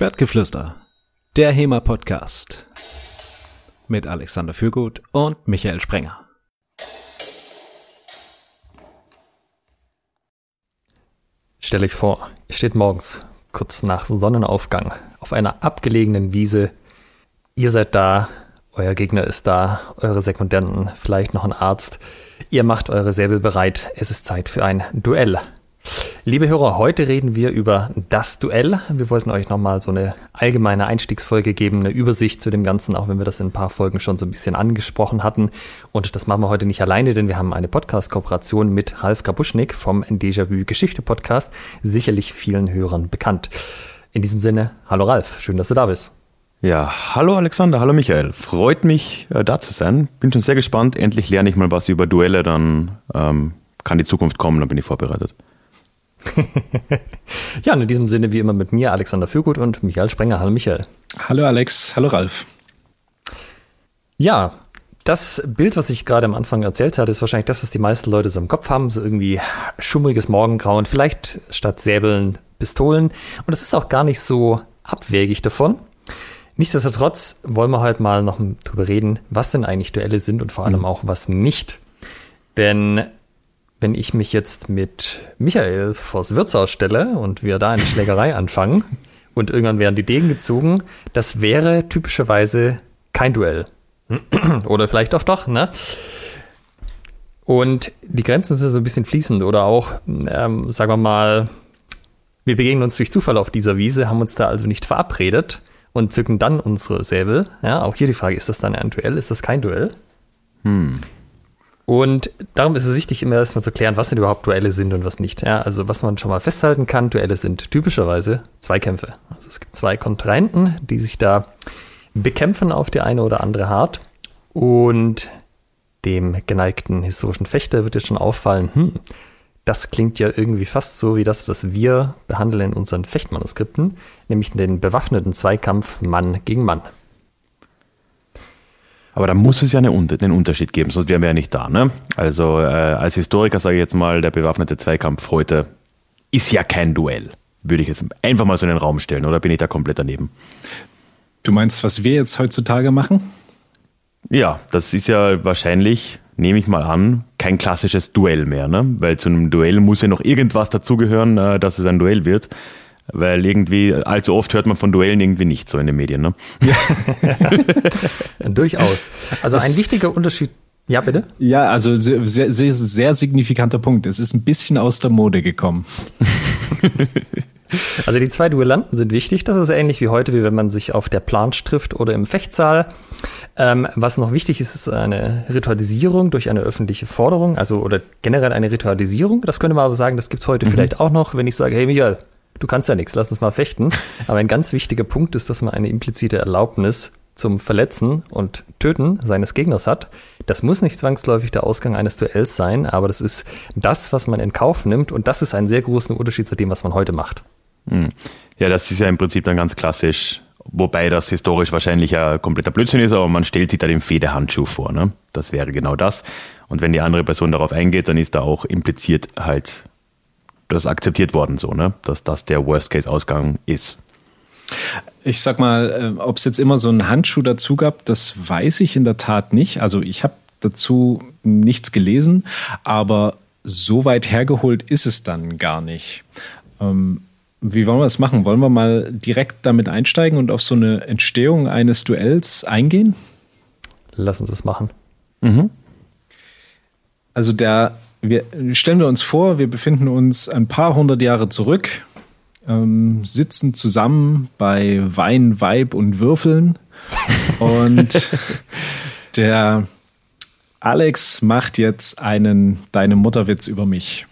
Schwertgeflüster, der HEMA-Podcast mit Alexander Fürgut und Michael Sprenger. Stell euch vor, ihr steht morgens, kurz nach Sonnenaufgang, auf einer abgelegenen Wiese. Ihr seid da, euer Gegner ist da, eure Sekundanten, vielleicht noch ein Arzt. Ihr macht eure Säbel bereit, es ist Zeit für ein Duell. Liebe Hörer, heute reden wir über das Duell. Wir wollten euch nochmal so eine allgemeine Einstiegsfolge geben, eine Übersicht zu dem Ganzen, auch wenn wir das in ein paar Folgen schon so ein bisschen angesprochen hatten. Und das machen wir heute nicht alleine, denn wir haben eine Podcast-Kooperation mit Ralf Kabuschnik vom Déjà-vu Geschichte Podcast, sicherlich vielen Hörern bekannt. In diesem Sinne, hallo Ralf, schön, dass du da bist. Ja, hallo Alexander, hallo Michael. Freut mich, äh, da zu sein. Bin schon sehr gespannt. Endlich lerne ich mal was über Duelle, dann ähm, kann die Zukunft kommen, dann bin ich vorbereitet. ja, und in diesem Sinne wie immer mit mir, Alexander Fürgut und Michael Sprenger. Hallo Michael. Hallo Alex, hallo Ralf. Ja, das Bild, was ich gerade am Anfang erzählt hatte, ist wahrscheinlich das, was die meisten Leute so im Kopf haben. So irgendwie schummriges Morgengrauen, vielleicht statt Säbeln Pistolen. Und das ist auch gar nicht so abwegig davon. Nichtsdestotrotz wollen wir heute mal noch drüber reden, was denn eigentlich Duelle sind und vor allem mhm. auch was nicht. Denn wenn ich mich jetzt mit Michael vors Wirtshaus stelle und wir da eine Schlägerei anfangen und irgendwann werden die Degen gezogen, das wäre typischerweise kein Duell. oder vielleicht auch doch, ne? Und die Grenzen sind so ein bisschen fließend oder auch, ähm, sagen wir mal, wir begegnen uns durch Zufall auf dieser Wiese, haben uns da also nicht verabredet und zücken dann unsere Säbel. Ja, auch hier die Frage, ist das dann ein Duell? Ist das kein Duell? Hm. Und darum ist es wichtig, immer erstmal zu klären, was denn überhaupt Duelle sind und was nicht. Ja, also was man schon mal festhalten kann, Duelle sind typischerweise Zweikämpfe. Also es gibt zwei Kontrahenten, die sich da bekämpfen auf die eine oder andere Art. Und dem geneigten historischen Fechter wird jetzt schon auffallen, hm, das klingt ja irgendwie fast so wie das, was wir behandeln in unseren Fechtmanuskripten, nämlich den bewaffneten Zweikampf Mann gegen Mann. Aber da muss es ja eine, einen Unterschied geben, sonst wären wir ja nicht da. Ne? Also äh, als Historiker sage ich jetzt mal, der bewaffnete Zweikampf heute ist ja kein Duell. Würde ich jetzt einfach mal so in den Raum stellen, oder bin ich da komplett daneben? Du meinst, was wir jetzt heutzutage machen? Ja, das ist ja wahrscheinlich, nehme ich mal an, kein klassisches Duell mehr, ne? Weil zu einem Duell muss ja noch irgendwas dazugehören, äh, dass es ein Duell wird. Weil irgendwie, allzu oft hört man von Duellen irgendwie nicht so in den Medien. Ne? Ja. Durchaus. Also das ein wichtiger Unterschied. Ja, bitte? Ja, also sehr, sehr, sehr signifikanter Punkt. Es ist ein bisschen aus der Mode gekommen. Also die zwei Duellanten sind wichtig. Das ist ähnlich wie heute, wie wenn man sich auf der Planche trifft oder im Fechtsaal. Ähm, was noch wichtig ist, ist eine Ritualisierung durch eine öffentliche Forderung, also oder generell eine Ritualisierung. Das könnte man aber sagen, das gibt es heute mhm. vielleicht auch noch, wenn ich sage, hey Michael, du kannst ja nichts, lass uns mal fechten. Aber ein ganz wichtiger Punkt ist, dass man eine implizite Erlaubnis zum Verletzen und Töten seines Gegners hat. Das muss nicht zwangsläufig der Ausgang eines Duells sein, aber das ist das, was man in Kauf nimmt und das ist ein sehr großer Unterschied zu dem, was man heute macht. Hm. Ja, das ist ja im Prinzip dann ganz klassisch, wobei das historisch wahrscheinlich ja kompletter Blödsinn ist, aber man stellt sich da den Federhandschuh vor. Ne? Das wäre genau das. Und wenn die andere Person darauf eingeht, dann ist da auch impliziert halt das akzeptiert worden, so, ne? dass das der Worst-Case-Ausgang ist. Ich sag mal, äh, ob es jetzt immer so einen Handschuh dazu gab, das weiß ich in der Tat nicht. Also ich habe dazu nichts gelesen, aber so weit hergeholt ist es dann gar nicht. Ähm, wie wollen wir das machen? Wollen wir mal direkt damit einsteigen und auf so eine Entstehung eines Duells eingehen? Lass uns das machen. Mhm. Also der wir, stellen wir uns vor, wir befinden uns ein paar hundert Jahre zurück, ähm, sitzen zusammen bei Wein, Weib und Würfeln und der Alex macht jetzt einen Deine Mutterwitz über mich.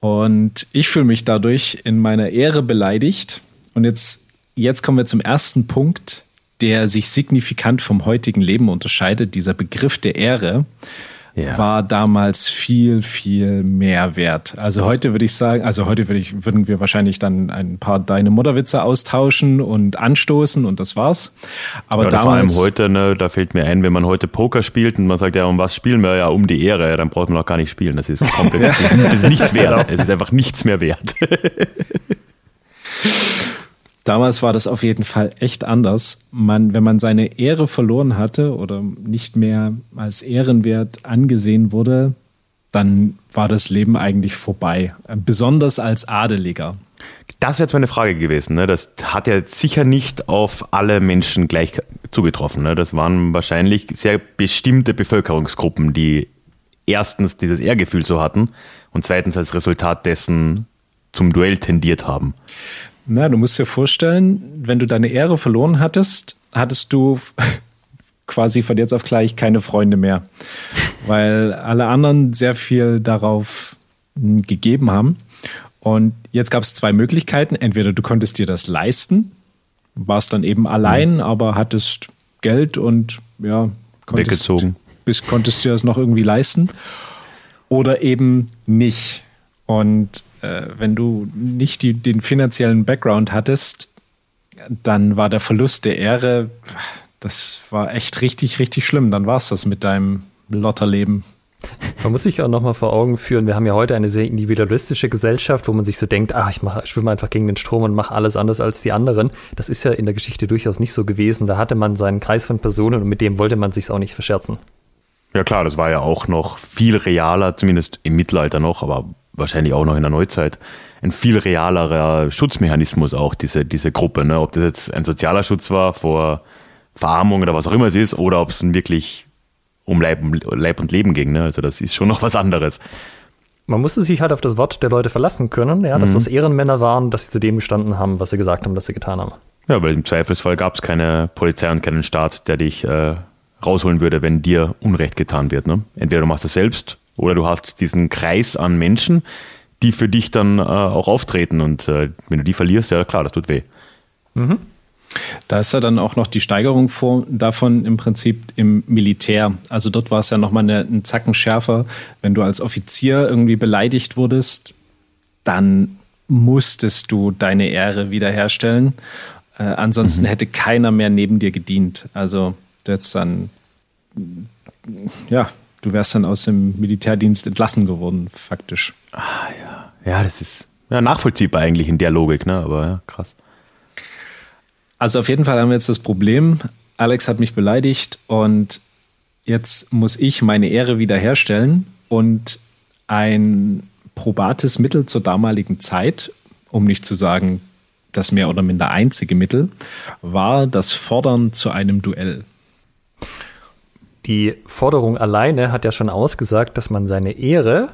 Und ich fühle mich dadurch in meiner Ehre beleidigt. Und jetzt, jetzt kommen wir zum ersten Punkt, der sich signifikant vom heutigen Leben unterscheidet, dieser Begriff der Ehre ja. war damals viel, viel mehr wert. Also heute würde ich sagen, also heute würde ich, würden wir wahrscheinlich dann ein paar Deine Mutterwitze austauschen und anstoßen und das war's. Aber ja, damals, vor allem heute, ne, da fällt mir ein, wenn man heute Poker spielt und man sagt, ja, um was spielen wir? Ja, um die Ehre, dann braucht man auch gar nicht spielen. Das ist komplett, das, ist, nichts wert. Genau. Es ist einfach nichts mehr wert. Damals war das auf jeden Fall echt anders. Man, wenn man seine Ehre verloren hatte oder nicht mehr als ehrenwert angesehen wurde, dann war das Leben eigentlich vorbei. Besonders als Adeliger. Das wäre jetzt meine Frage gewesen. Ne? Das hat ja sicher nicht auf alle Menschen gleich zugetroffen. Ne? Das waren wahrscheinlich sehr bestimmte Bevölkerungsgruppen, die erstens dieses Ehrgefühl so hatten und zweitens als Resultat dessen zum Duell tendiert haben. Na, du musst dir vorstellen, wenn du deine Ehre verloren hattest, hattest du quasi von jetzt auf gleich keine Freunde mehr, weil alle anderen sehr viel darauf hm, gegeben haben. Und jetzt gab es zwei Möglichkeiten. Entweder du konntest dir das leisten, warst dann eben allein, mhm. aber hattest Geld und ja, konntest, weggezogen. Bis konntest du das noch irgendwie leisten. Oder eben nicht. Und äh, wenn du nicht die, den finanziellen Background hattest, dann war der Verlust der Ehre, das war echt richtig, richtig schlimm. Dann war es das mit deinem Lotterleben. Man muss sich auch nochmal vor Augen führen, wir haben ja heute eine sehr individualistische Gesellschaft, wo man sich so denkt, ah, ich, mach, ich schwimme einfach gegen den Strom und mache alles anders als die anderen. Das ist ja in der Geschichte durchaus nicht so gewesen. Da hatte man seinen Kreis von Personen und mit dem wollte man sich auch nicht verscherzen. Ja klar, das war ja auch noch viel realer, zumindest im Mittelalter noch, aber wahrscheinlich auch noch in der Neuzeit, ein viel realerer Schutzmechanismus auch, diese, diese Gruppe. Ne? Ob das jetzt ein sozialer Schutz war vor Verarmung oder was auch immer es ist, oder ob es wirklich um Leib, Leib und Leben ging. Ne? Also das ist schon noch was anderes. Man musste sich halt auf das Wort der Leute verlassen können, ja, dass mhm. das Ehrenmänner waren, dass sie zu dem gestanden haben, was sie gesagt haben, dass sie getan haben. Ja, weil im Zweifelsfall gab es keine Polizei und keinen Staat, der dich äh, rausholen würde, wenn dir Unrecht getan wird. Ne? Entweder du machst es selbst oder du hast diesen Kreis an Menschen, die für dich dann äh, auch auftreten. Und äh, wenn du die verlierst, ja klar, das tut weh. Mhm. Da ist ja dann auch noch die Steigerung vor, davon im Prinzip im Militär. Also dort war es ja nochmal eine, einen Zacken schärfer. Wenn du als Offizier irgendwie beleidigt wurdest, dann musstest du deine Ehre wiederherstellen. Äh, ansonsten mhm. hätte keiner mehr neben dir gedient. Also du hättest dann ja, du wärst dann aus dem Militärdienst entlassen geworden, faktisch. Ah, ja. Ja, das ist ja, nachvollziehbar eigentlich in der Logik, ne? aber ja, krass. Also auf jeden Fall haben wir jetzt das Problem, Alex hat mich beleidigt und jetzt muss ich meine Ehre wiederherstellen und ein probates Mittel zur damaligen Zeit, um nicht zu sagen das mehr oder minder einzige Mittel, war das Fordern zu einem Duell. Die Forderung alleine hat ja schon ausgesagt, dass man seine Ehre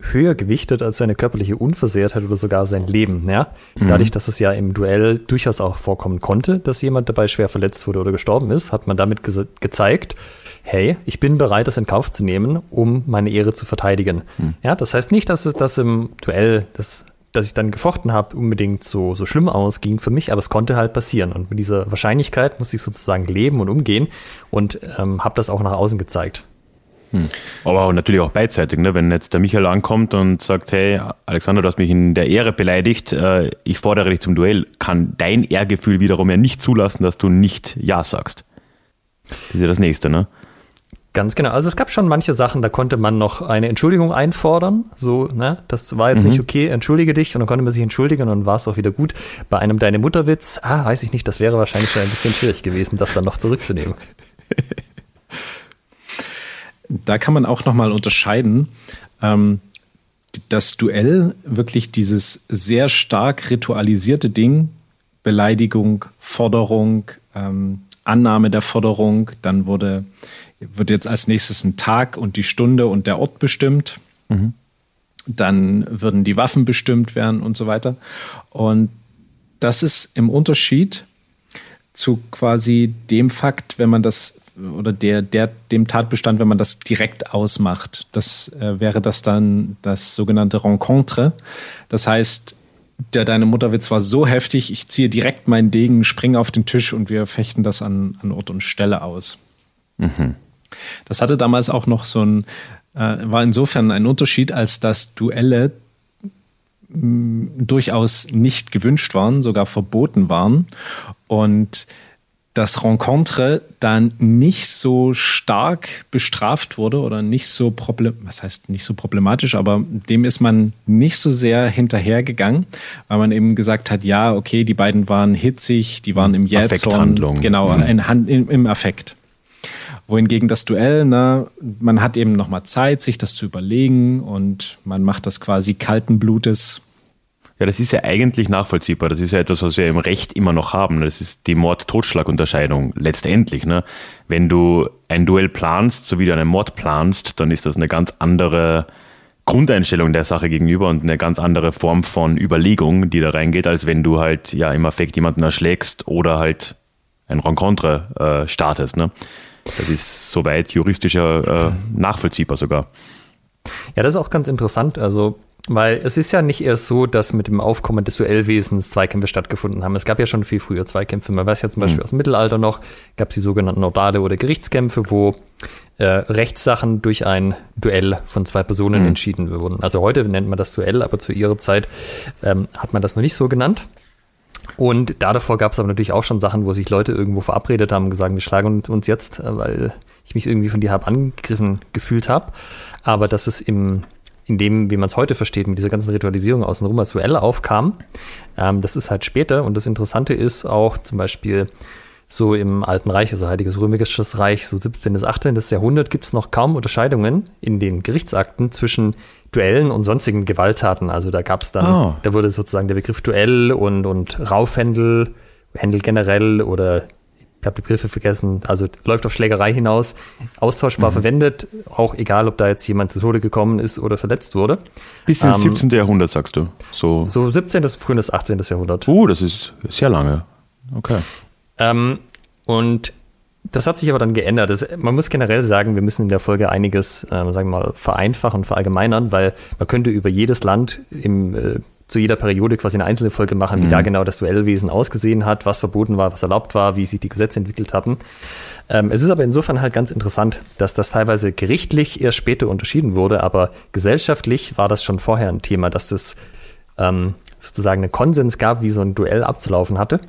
höher gewichtet als seine körperliche Unversehrtheit oder sogar sein Leben. Ja? Mhm. Dadurch, dass es ja im Duell durchaus auch vorkommen konnte, dass jemand dabei schwer verletzt wurde oder gestorben ist, hat man damit ge gezeigt, hey, ich bin bereit, das in Kauf zu nehmen, um meine Ehre zu verteidigen. Mhm. Ja, das heißt nicht, dass es das im Duell das dass ich dann gefochten habe, unbedingt so, so schlimm ausging für mich, aber es konnte halt passieren. Und mit dieser Wahrscheinlichkeit musste ich sozusagen leben und umgehen und ähm, habe das auch nach außen gezeigt. Hm. Aber natürlich auch beidseitig, ne? wenn jetzt der Michael ankommt und sagt, hey, Alexander, du hast mich in der Ehre beleidigt, äh, ich fordere dich zum Duell, kann dein Ehrgefühl wiederum ja nicht zulassen, dass du nicht Ja sagst. Das ist ja das Nächste, ne? Ganz genau. Also es gab schon manche Sachen, da konnte man noch eine Entschuldigung einfordern. So, ne, das war jetzt mhm. nicht okay, entschuldige dich und dann konnte man sich entschuldigen und dann war es auch wieder gut. Bei einem Deine Mutterwitz, ah, weiß ich nicht, das wäre wahrscheinlich schon ein bisschen schwierig gewesen, das dann noch zurückzunehmen. Da kann man auch nochmal unterscheiden. Ähm, das Duell, wirklich dieses sehr stark ritualisierte Ding, Beleidigung, Forderung, ähm, Annahme der Forderung, dann wurde wird jetzt als nächstes ein Tag und die Stunde und der Ort bestimmt. Mhm. Dann würden die Waffen bestimmt werden und so weiter. Und das ist im Unterschied zu quasi dem Fakt, wenn man das oder der, der, dem Tatbestand, wenn man das direkt ausmacht. Das äh, wäre das dann das sogenannte Rencontre. Das heißt, der Deine Mutterwitz war so heftig, ich ziehe direkt meinen Degen, springe auf den Tisch und wir fechten das an, an Ort und Stelle aus. Mhm. Das hatte damals auch noch so ein, äh, war insofern ein Unterschied, als dass Duelle mh, mm, durchaus nicht gewünscht waren, sogar verboten waren. Und dass Rencontre dann nicht so stark bestraft wurde oder nicht so problem was heißt nicht so problematisch, aber dem ist man nicht so sehr hinterhergegangen, weil man eben gesagt hat, ja, okay, die beiden waren hitzig, die waren im Jähzorn, genau, mhm. in, in, im Affekt. Wohingegen das Duell, ne, man hat eben nochmal Zeit, sich das zu überlegen und man macht das quasi kalten Blutes ja, das ist ja eigentlich nachvollziehbar. Das ist ja etwas, was wir im Recht immer noch haben. Das ist die Mord-Totschlag-Unterscheidung letztendlich. Ne? Wenn du ein Duell planst, so wie du einen Mord planst, dann ist das eine ganz andere Grundeinstellung der Sache gegenüber und eine ganz andere Form von Überlegung, die da reingeht, als wenn du halt ja im Affekt jemanden erschlägst oder halt ein Rencontre äh, startest. Ne? Das ist soweit juristischer äh, nachvollziehbar sogar. Ja, das ist auch ganz interessant. Also weil es ist ja nicht erst so, dass mit dem Aufkommen des Duellwesens Zweikämpfe stattgefunden haben. Es gab ja schon viel früher Zweikämpfe. Man weiß ja zum Beispiel mhm. aus dem Mittelalter noch, gab es die sogenannten Nordale oder Gerichtskämpfe, wo äh, Rechtssachen durch ein Duell von zwei Personen mhm. entschieden wurden. Also heute nennt man das Duell, aber zu ihrer Zeit ähm, hat man das noch nicht so genannt. Und da davor gab es aber natürlich auch schon Sachen, wo sich Leute irgendwo verabredet haben und gesagt, wir schlagen uns jetzt, äh, weil ich mich irgendwie von dir habe angegriffen gefühlt habe. Aber dass es im in dem, wie man es heute versteht, mit dieser ganzen Ritualisierung außenrum als Duell aufkam. Ähm, das ist halt später und das Interessante ist auch zum Beispiel so im Alten Reich, also Heiliges Römisches Reich, so 17. bis 18. Jahrhundert, gibt es noch kaum Unterscheidungen in den Gerichtsakten zwischen Duellen und sonstigen Gewalttaten. Also da gab es dann, oh. da wurde sozusagen der Begriff Duell und, und Raufhändel, Händel generell oder ich habe die Begriffe vergessen, also läuft auf Schlägerei hinaus, austauschbar mhm. verwendet, auch egal, ob da jetzt jemand zu Tode gekommen ist oder verletzt wurde. Bis ins ähm, 17. Jahrhundert, sagst du? So, so 17. bis frühes 18. Jahrhundert. Uh, das ist sehr lange. Okay. Ähm, und das hat sich aber dann geändert. Das, man muss generell sagen, wir müssen in der Folge einiges, äh, sagen wir mal, vereinfachen, verallgemeinern, weil man könnte über jedes Land im äh, zu jeder Periode quasi eine einzelne Folge machen, wie mhm. da genau das Duellwesen ausgesehen hat, was verboten war, was erlaubt war, wie sich die Gesetze entwickelt hatten. Ähm, es ist aber insofern halt ganz interessant, dass das teilweise gerichtlich erst später unterschieden wurde, aber gesellschaftlich war das schon vorher ein Thema, dass es ähm, sozusagen einen Konsens gab, wie so ein Duell abzulaufen hatte,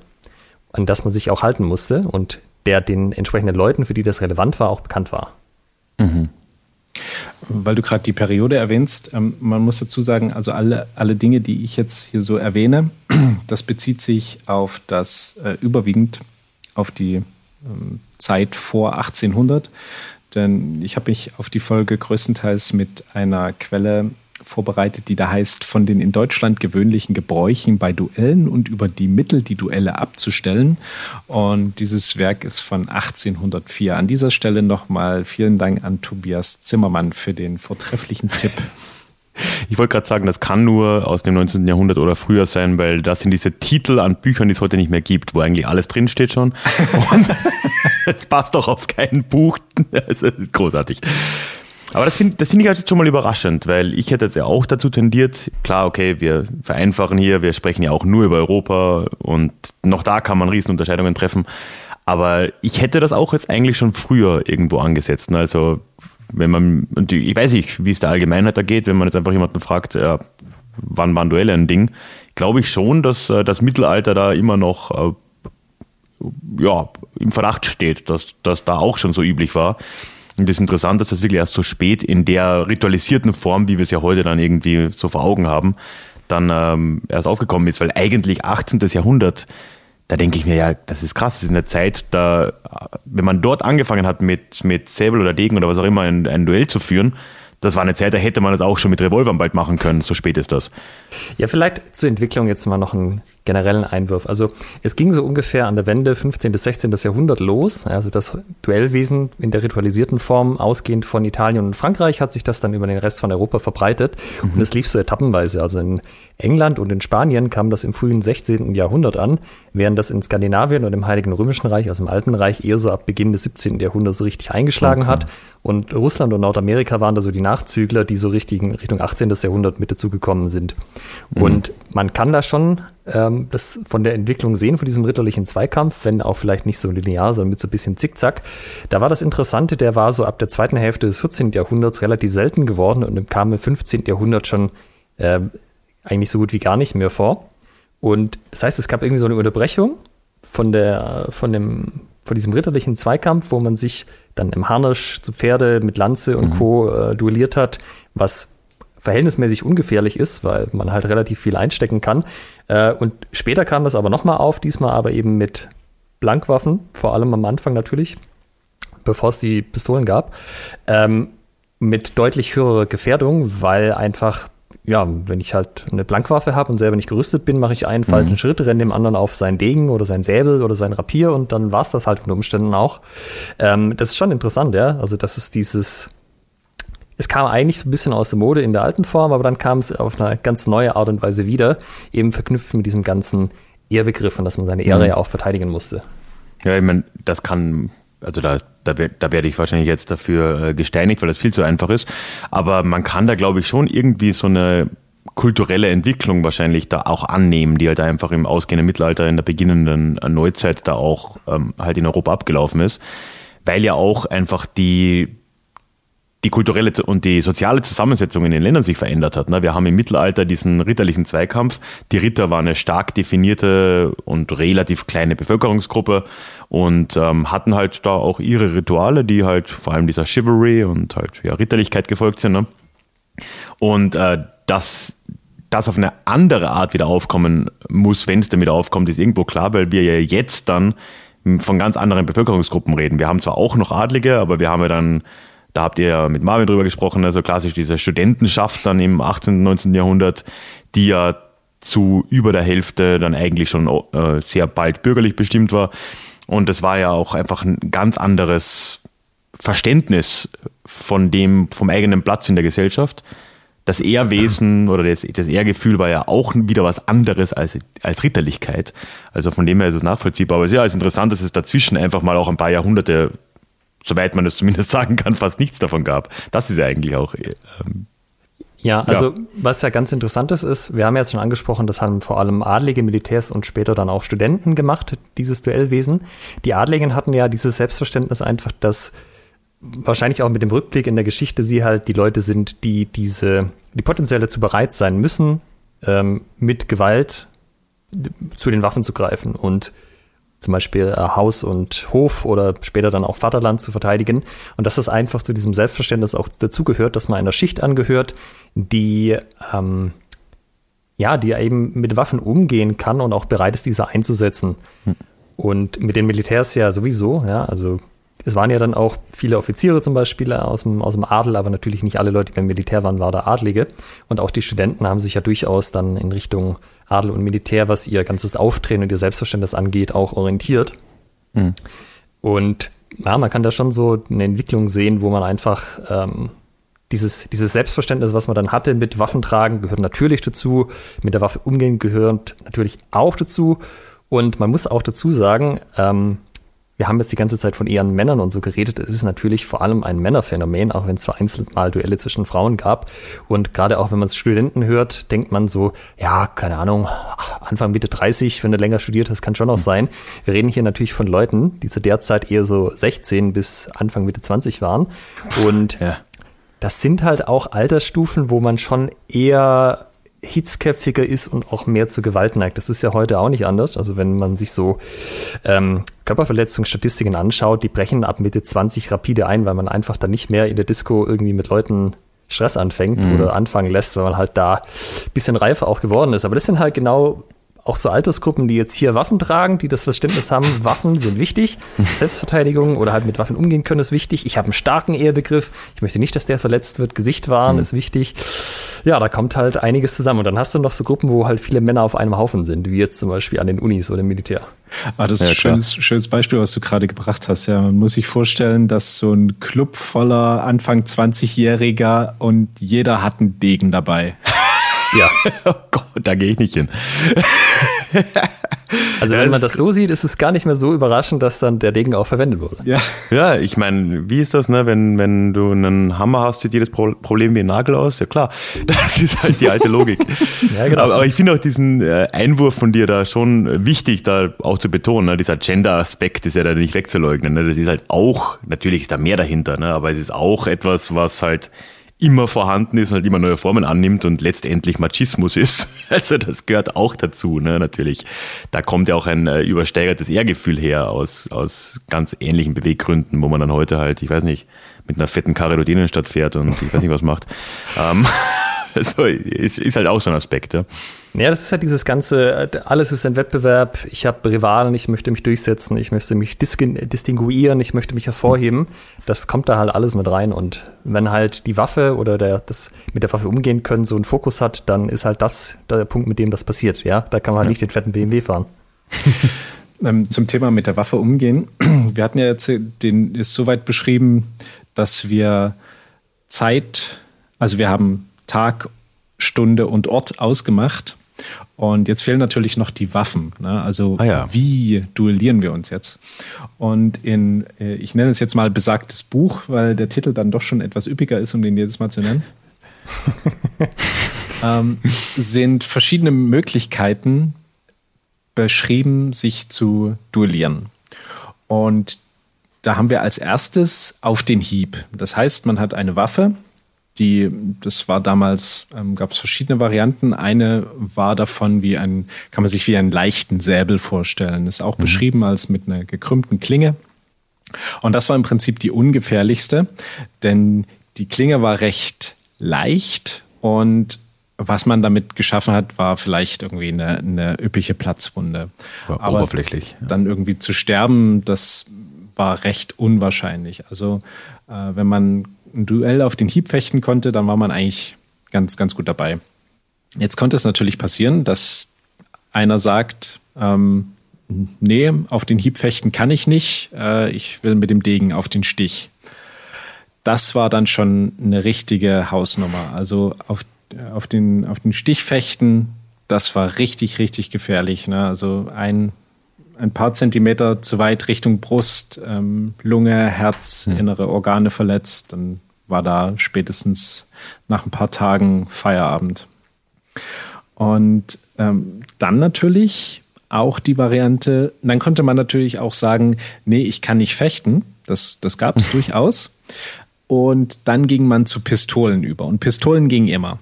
an das man sich auch halten musste und der den entsprechenden Leuten, für die das relevant war, auch bekannt war. Mhm. Weil du gerade die Periode erwähnst, ähm, man muss dazu sagen, also alle, alle Dinge, die ich jetzt hier so erwähne, das bezieht sich auf das äh, überwiegend auf die ähm, Zeit vor 1800. Denn ich habe mich auf die Folge größtenteils mit einer Quelle vorbereitet, die da heißt, von den in Deutschland gewöhnlichen Gebräuchen bei Duellen und über die Mittel, die Duelle abzustellen. Und dieses Werk ist von 1804. An dieser Stelle nochmal vielen Dank an Tobias Zimmermann für den vortrefflichen Tipp. Ich wollte gerade sagen, das kann nur aus dem 19. Jahrhundert oder früher sein, weil das sind diese Titel an Büchern, die es heute nicht mehr gibt, wo eigentlich alles drinsteht schon. Und es passt doch auf kein Buch. Das ist großartig. Aber das finde das find ich halt schon mal überraschend, weil ich hätte jetzt ja auch dazu tendiert, klar, okay, wir vereinfachen hier, wir sprechen ja auch nur über Europa und noch da kann man Riesenunterscheidungen treffen. Aber ich hätte das auch jetzt eigentlich schon früher irgendwo angesetzt. Ne? Also wenn man, ich weiß nicht, wie es der Allgemeinheit da geht, wenn man jetzt einfach jemanden fragt, ja, wann waren Duelle ein Ding, glaube ich schon, dass äh, das Mittelalter da immer noch äh, ja, im Verdacht steht, dass das da auch schon so üblich war. Und das ist interessant, dass das wirklich erst so spät in der ritualisierten Form, wie wir es ja heute dann irgendwie so vor Augen haben, dann ähm, erst aufgekommen ist, weil eigentlich 18. Jahrhundert, da denke ich mir, ja, das ist krass, das ist eine Zeit, da, wenn man dort angefangen hat mit, mit Säbel oder Degen oder was auch immer ein, ein Duell zu führen, das war eine Zeit, da hätte man das auch schon mit Revolvern bald machen können, so spät ist das. Ja, vielleicht zur Entwicklung jetzt mal noch einen generellen Einwurf. Also es ging so ungefähr an der Wende 15. bis 16. Jahrhundert los. Also das Duellwesen in der ritualisierten Form, ausgehend von Italien und Frankreich, hat sich das dann über den Rest von Europa verbreitet. Mhm. Und es lief so etappenweise. Also in England und in Spanien kam das im frühen 16. Jahrhundert an, während das in Skandinavien und im Heiligen Römischen Reich, also im Alten Reich, eher so ab Beginn des 17. Jahrhunderts so richtig eingeschlagen okay. hat. Und Russland und Nordamerika waren da so die Nachzügler, die so richtig Richtung 18. Jahrhundert mit dazugekommen sind. Mhm. Und man kann da schon ähm, das von der Entwicklung sehen, von diesem ritterlichen Zweikampf, wenn auch vielleicht nicht so linear, sondern mit so ein bisschen Zickzack. Da war das Interessante, der war so ab der zweiten Hälfte des 14. Jahrhunderts relativ selten geworden und kam im 15. Jahrhundert schon äh, eigentlich so gut wie gar nicht mehr vor. Und das heißt, es gab irgendwie so eine Unterbrechung von der, von dem vor diesem ritterlichen Zweikampf, wo man sich dann im Harnisch zu Pferde mit Lanze und mhm. Co. Äh, duelliert hat, was verhältnismäßig ungefährlich ist, weil man halt relativ viel einstecken kann. Äh, und später kam das aber nochmal auf, diesmal aber eben mit Blankwaffen, vor allem am Anfang natürlich, bevor es die Pistolen gab, ähm, mit deutlich höherer Gefährdung, weil einfach, ja, wenn ich halt eine Blankwaffe habe und selber nicht gerüstet bin, mache ich einen mhm. falschen Schritt, renne dem anderen auf seinen Degen oder sein Säbel oder sein Rapier und dann war es das halt unter Umständen auch. Ähm, das ist schon interessant, ja. Also, das ist dieses, es kam eigentlich so ein bisschen aus der Mode in der alten Form, aber dann kam es auf eine ganz neue Art und Weise wieder, eben verknüpft mit diesem ganzen Ehrbegriff und dass man seine Ehre mhm. ja auch verteidigen musste. Ja, ich meine, das kann, also da, da, da werde ich wahrscheinlich jetzt dafür äh, gesteinigt, weil das viel zu einfach ist. Aber man kann da, glaube ich, schon irgendwie so eine kulturelle Entwicklung wahrscheinlich da auch annehmen, die halt einfach im ausgehenden Mittelalter, in der beginnenden Neuzeit da auch ähm, halt in Europa abgelaufen ist. Weil ja auch einfach die, die kulturelle und die soziale Zusammensetzung in den Ländern sich verändert hat. Ne? Wir haben im Mittelalter diesen ritterlichen Zweikampf. Die Ritter waren eine stark definierte und relativ kleine Bevölkerungsgruppe und ähm, hatten halt da auch ihre Rituale, die halt vor allem dieser Chivalry und halt ja, Ritterlichkeit gefolgt sind. Ne? Und äh, dass das auf eine andere Art wieder aufkommen muss, wenn es dann wieder aufkommt, ist irgendwo klar, weil wir ja jetzt dann von ganz anderen Bevölkerungsgruppen reden. Wir haben zwar auch noch Adlige, aber wir haben ja dann da habt ihr ja mit Marvin drüber gesprochen, also klassisch diese Studentenschaft dann im 18., und 19. Jahrhundert, die ja zu über der Hälfte dann eigentlich schon äh, sehr bald bürgerlich bestimmt war. Und das war ja auch einfach ein ganz anderes Verständnis von dem, vom eigenen Platz in der Gesellschaft. Das Ehrwesen oder das, das Ehrgefühl war ja auch wieder was anderes als, als Ritterlichkeit. Also von dem her ist es nachvollziehbar. Aber es ist ja interessant, dass es dazwischen einfach mal auch ein paar Jahrhunderte soweit man es zumindest sagen kann, fast nichts davon gab. Das ist ja eigentlich auch. Ähm, ja, also ja. was ja ganz interessant ist, ist, wir haben ja jetzt schon angesprochen, das haben vor allem adlige Militärs und später dann auch Studenten gemacht, dieses Duellwesen. Die Adligen hatten ja dieses Selbstverständnis einfach, dass wahrscheinlich auch mit dem Rückblick in der Geschichte sie halt die Leute sind, die diese, die potenziell dazu bereit sein müssen, ähm, mit Gewalt zu den Waffen zu greifen. Und zum Beispiel äh, Haus und Hof oder später dann auch Vaterland zu verteidigen. Und dass das einfach zu diesem Selbstverständnis auch dazugehört, dass man einer Schicht angehört, die ähm, ja, die eben mit Waffen umgehen kann und auch bereit ist, diese einzusetzen. Hm. Und mit den Militärs ja sowieso, ja, also es waren ja dann auch viele Offiziere zum Beispiel aus dem, aus dem Adel, aber natürlich nicht alle Leute, die beim Militär waren, waren da Adlige. Und auch die Studenten haben sich ja durchaus dann in Richtung Adel und Militär, was ihr ganzes Auftreten und ihr Selbstverständnis angeht, auch orientiert. Mhm. Und ja, man kann da schon so eine Entwicklung sehen, wo man einfach ähm, dieses, dieses Selbstverständnis, was man dann hatte mit Waffentragen, gehört natürlich dazu. Mit der Waffe umgehen gehört natürlich auch dazu. Und man muss auch dazu sagen, ähm, wir haben jetzt die ganze Zeit von eher Männern und so geredet. Es ist natürlich vor allem ein Männerphänomen, auch wenn es vereinzelt mal Duelle zwischen Frauen gab. Und gerade auch wenn man Studenten hört, denkt man so, ja, keine Ahnung, Anfang Mitte 30, wenn du länger studiert hast, kann schon noch mhm. sein. Wir reden hier natürlich von Leuten, die zu der Zeit eher so 16 bis Anfang Mitte 20 waren. Und ja. das sind halt auch Altersstufen, wo man schon eher hitzköpfiger ist und auch mehr zur Gewalt neigt. Das ist ja heute auch nicht anders. Also wenn man sich so ähm, Körperverletzungsstatistiken anschaut, die brechen ab Mitte 20 rapide ein, weil man einfach dann nicht mehr in der Disco irgendwie mit Leuten Stress anfängt mhm. oder anfangen lässt, weil man halt da ein bisschen reifer auch geworden ist. Aber das sind halt genau auch so Altersgruppen, die jetzt hier Waffen tragen, die das Verständnis haben, Waffen sind wichtig, Selbstverteidigung oder halt mit Waffen umgehen können ist wichtig. Ich habe einen starken Ehrbegriff, ich möchte nicht, dass der verletzt wird, Gesicht wahren mhm. ist wichtig. Ja, da kommt halt einiges zusammen. Und dann hast du noch so Gruppen, wo halt viele Männer auf einem Haufen sind, wie jetzt zum Beispiel an den Unis oder im Militär. Ah, das ist ja, ein schönes, schönes Beispiel, was du gerade gebracht hast. Ja, man muss sich vorstellen, dass so ein Club voller Anfang 20-Jähriger und jeder hat einen Degen dabei. Ja. oh Gott, da gehe ich nicht hin. also wenn man das so sieht, ist es gar nicht mehr so überraschend, dass dann der Degen auch verwendet wurde. Ja, ja ich meine, wie ist das, ne? wenn, wenn du einen Hammer hast, sieht jedes Problem wie ein Nagel aus? Ja klar, das ist halt die alte Logik. ja, genau. aber, aber ich finde auch diesen äh, Einwurf von dir da schon wichtig, da auch zu betonen. Ne? Dieser Gender-Aspekt ist ja da nicht wegzuleugnen. Ne? Das ist halt auch, natürlich ist da mehr dahinter, ne? aber es ist auch etwas, was halt immer vorhanden ist und halt immer neue Formen annimmt und letztendlich Machismus ist. Also das gehört auch dazu, ne, natürlich. Da kommt ja auch ein äh, übersteigertes Ehrgefühl her aus, aus ganz ähnlichen Beweggründen, wo man dann heute halt, ich weiß nicht, mit einer fetten Karre durch die Innenstadt fährt und ich weiß nicht, was macht. ähm, also ist, ist halt auch so ein Aspekt, ja. Ja, das ist halt dieses ganze, alles ist ein Wettbewerb, ich habe Rivalen, ich möchte mich durchsetzen, ich möchte mich distinguieren, ich möchte mich hervorheben. Das kommt da halt alles mit rein. Und wenn halt die Waffe oder der, das mit der Waffe umgehen können so einen Fokus hat, dann ist halt das der Punkt, mit dem das passiert. Ja, da kann man halt ja. nicht den fetten BMW fahren. Ähm, zum Thema mit der Waffe umgehen. Wir hatten ja jetzt den ist soweit beschrieben, dass wir Zeit, also wir haben Tag, Stunde und Ort ausgemacht und jetzt fehlen natürlich noch die Waffen. Ne? Also ah ja. wie duellieren wir uns jetzt? Und in, äh, ich nenne es jetzt mal besagtes Buch, weil der Titel dann doch schon etwas üppiger ist, um den jedes Mal zu nennen. ähm, sind verschiedene Möglichkeiten beschrieben, sich zu duellieren. Und da haben wir als erstes auf den Hieb. Das heißt, man hat eine Waffe, die, das war damals, ähm, gab es verschiedene Varianten. Eine war davon wie ein, kann man sich wie einen leichten Säbel vorstellen. Ist auch mhm. beschrieben als mit einer gekrümmten Klinge. Und das war im Prinzip die ungefährlichste, denn die Klinge war recht leicht und was man damit geschaffen hat, war vielleicht irgendwie eine, eine üppige Platzwunde. War Aber oberflächlich. Ja. Dann irgendwie zu sterben, das war recht unwahrscheinlich. Also äh, wenn man ein Duell auf den Hieb fechten konnte, dann war man eigentlich ganz, ganz gut dabei. Jetzt konnte es natürlich passieren, dass einer sagt, ähm, nee, auf den Hieb fechten kann ich nicht, äh, ich will mit dem Degen auf den Stich. Das war dann schon eine richtige Hausnummer. Also auf, auf, den, auf den Stich fechten, das war richtig, richtig gefährlich. Ne? Also ein ein paar Zentimeter zu weit Richtung Brust, ähm, Lunge, Herz, hm. innere Organe verletzt, dann war da spätestens nach ein paar Tagen Feierabend. Und ähm, dann natürlich auch die Variante, dann konnte man natürlich auch sagen, nee, ich kann nicht fechten. Das, das gab es durchaus. Und dann ging man zu Pistolen über. Und Pistolen gingen immer.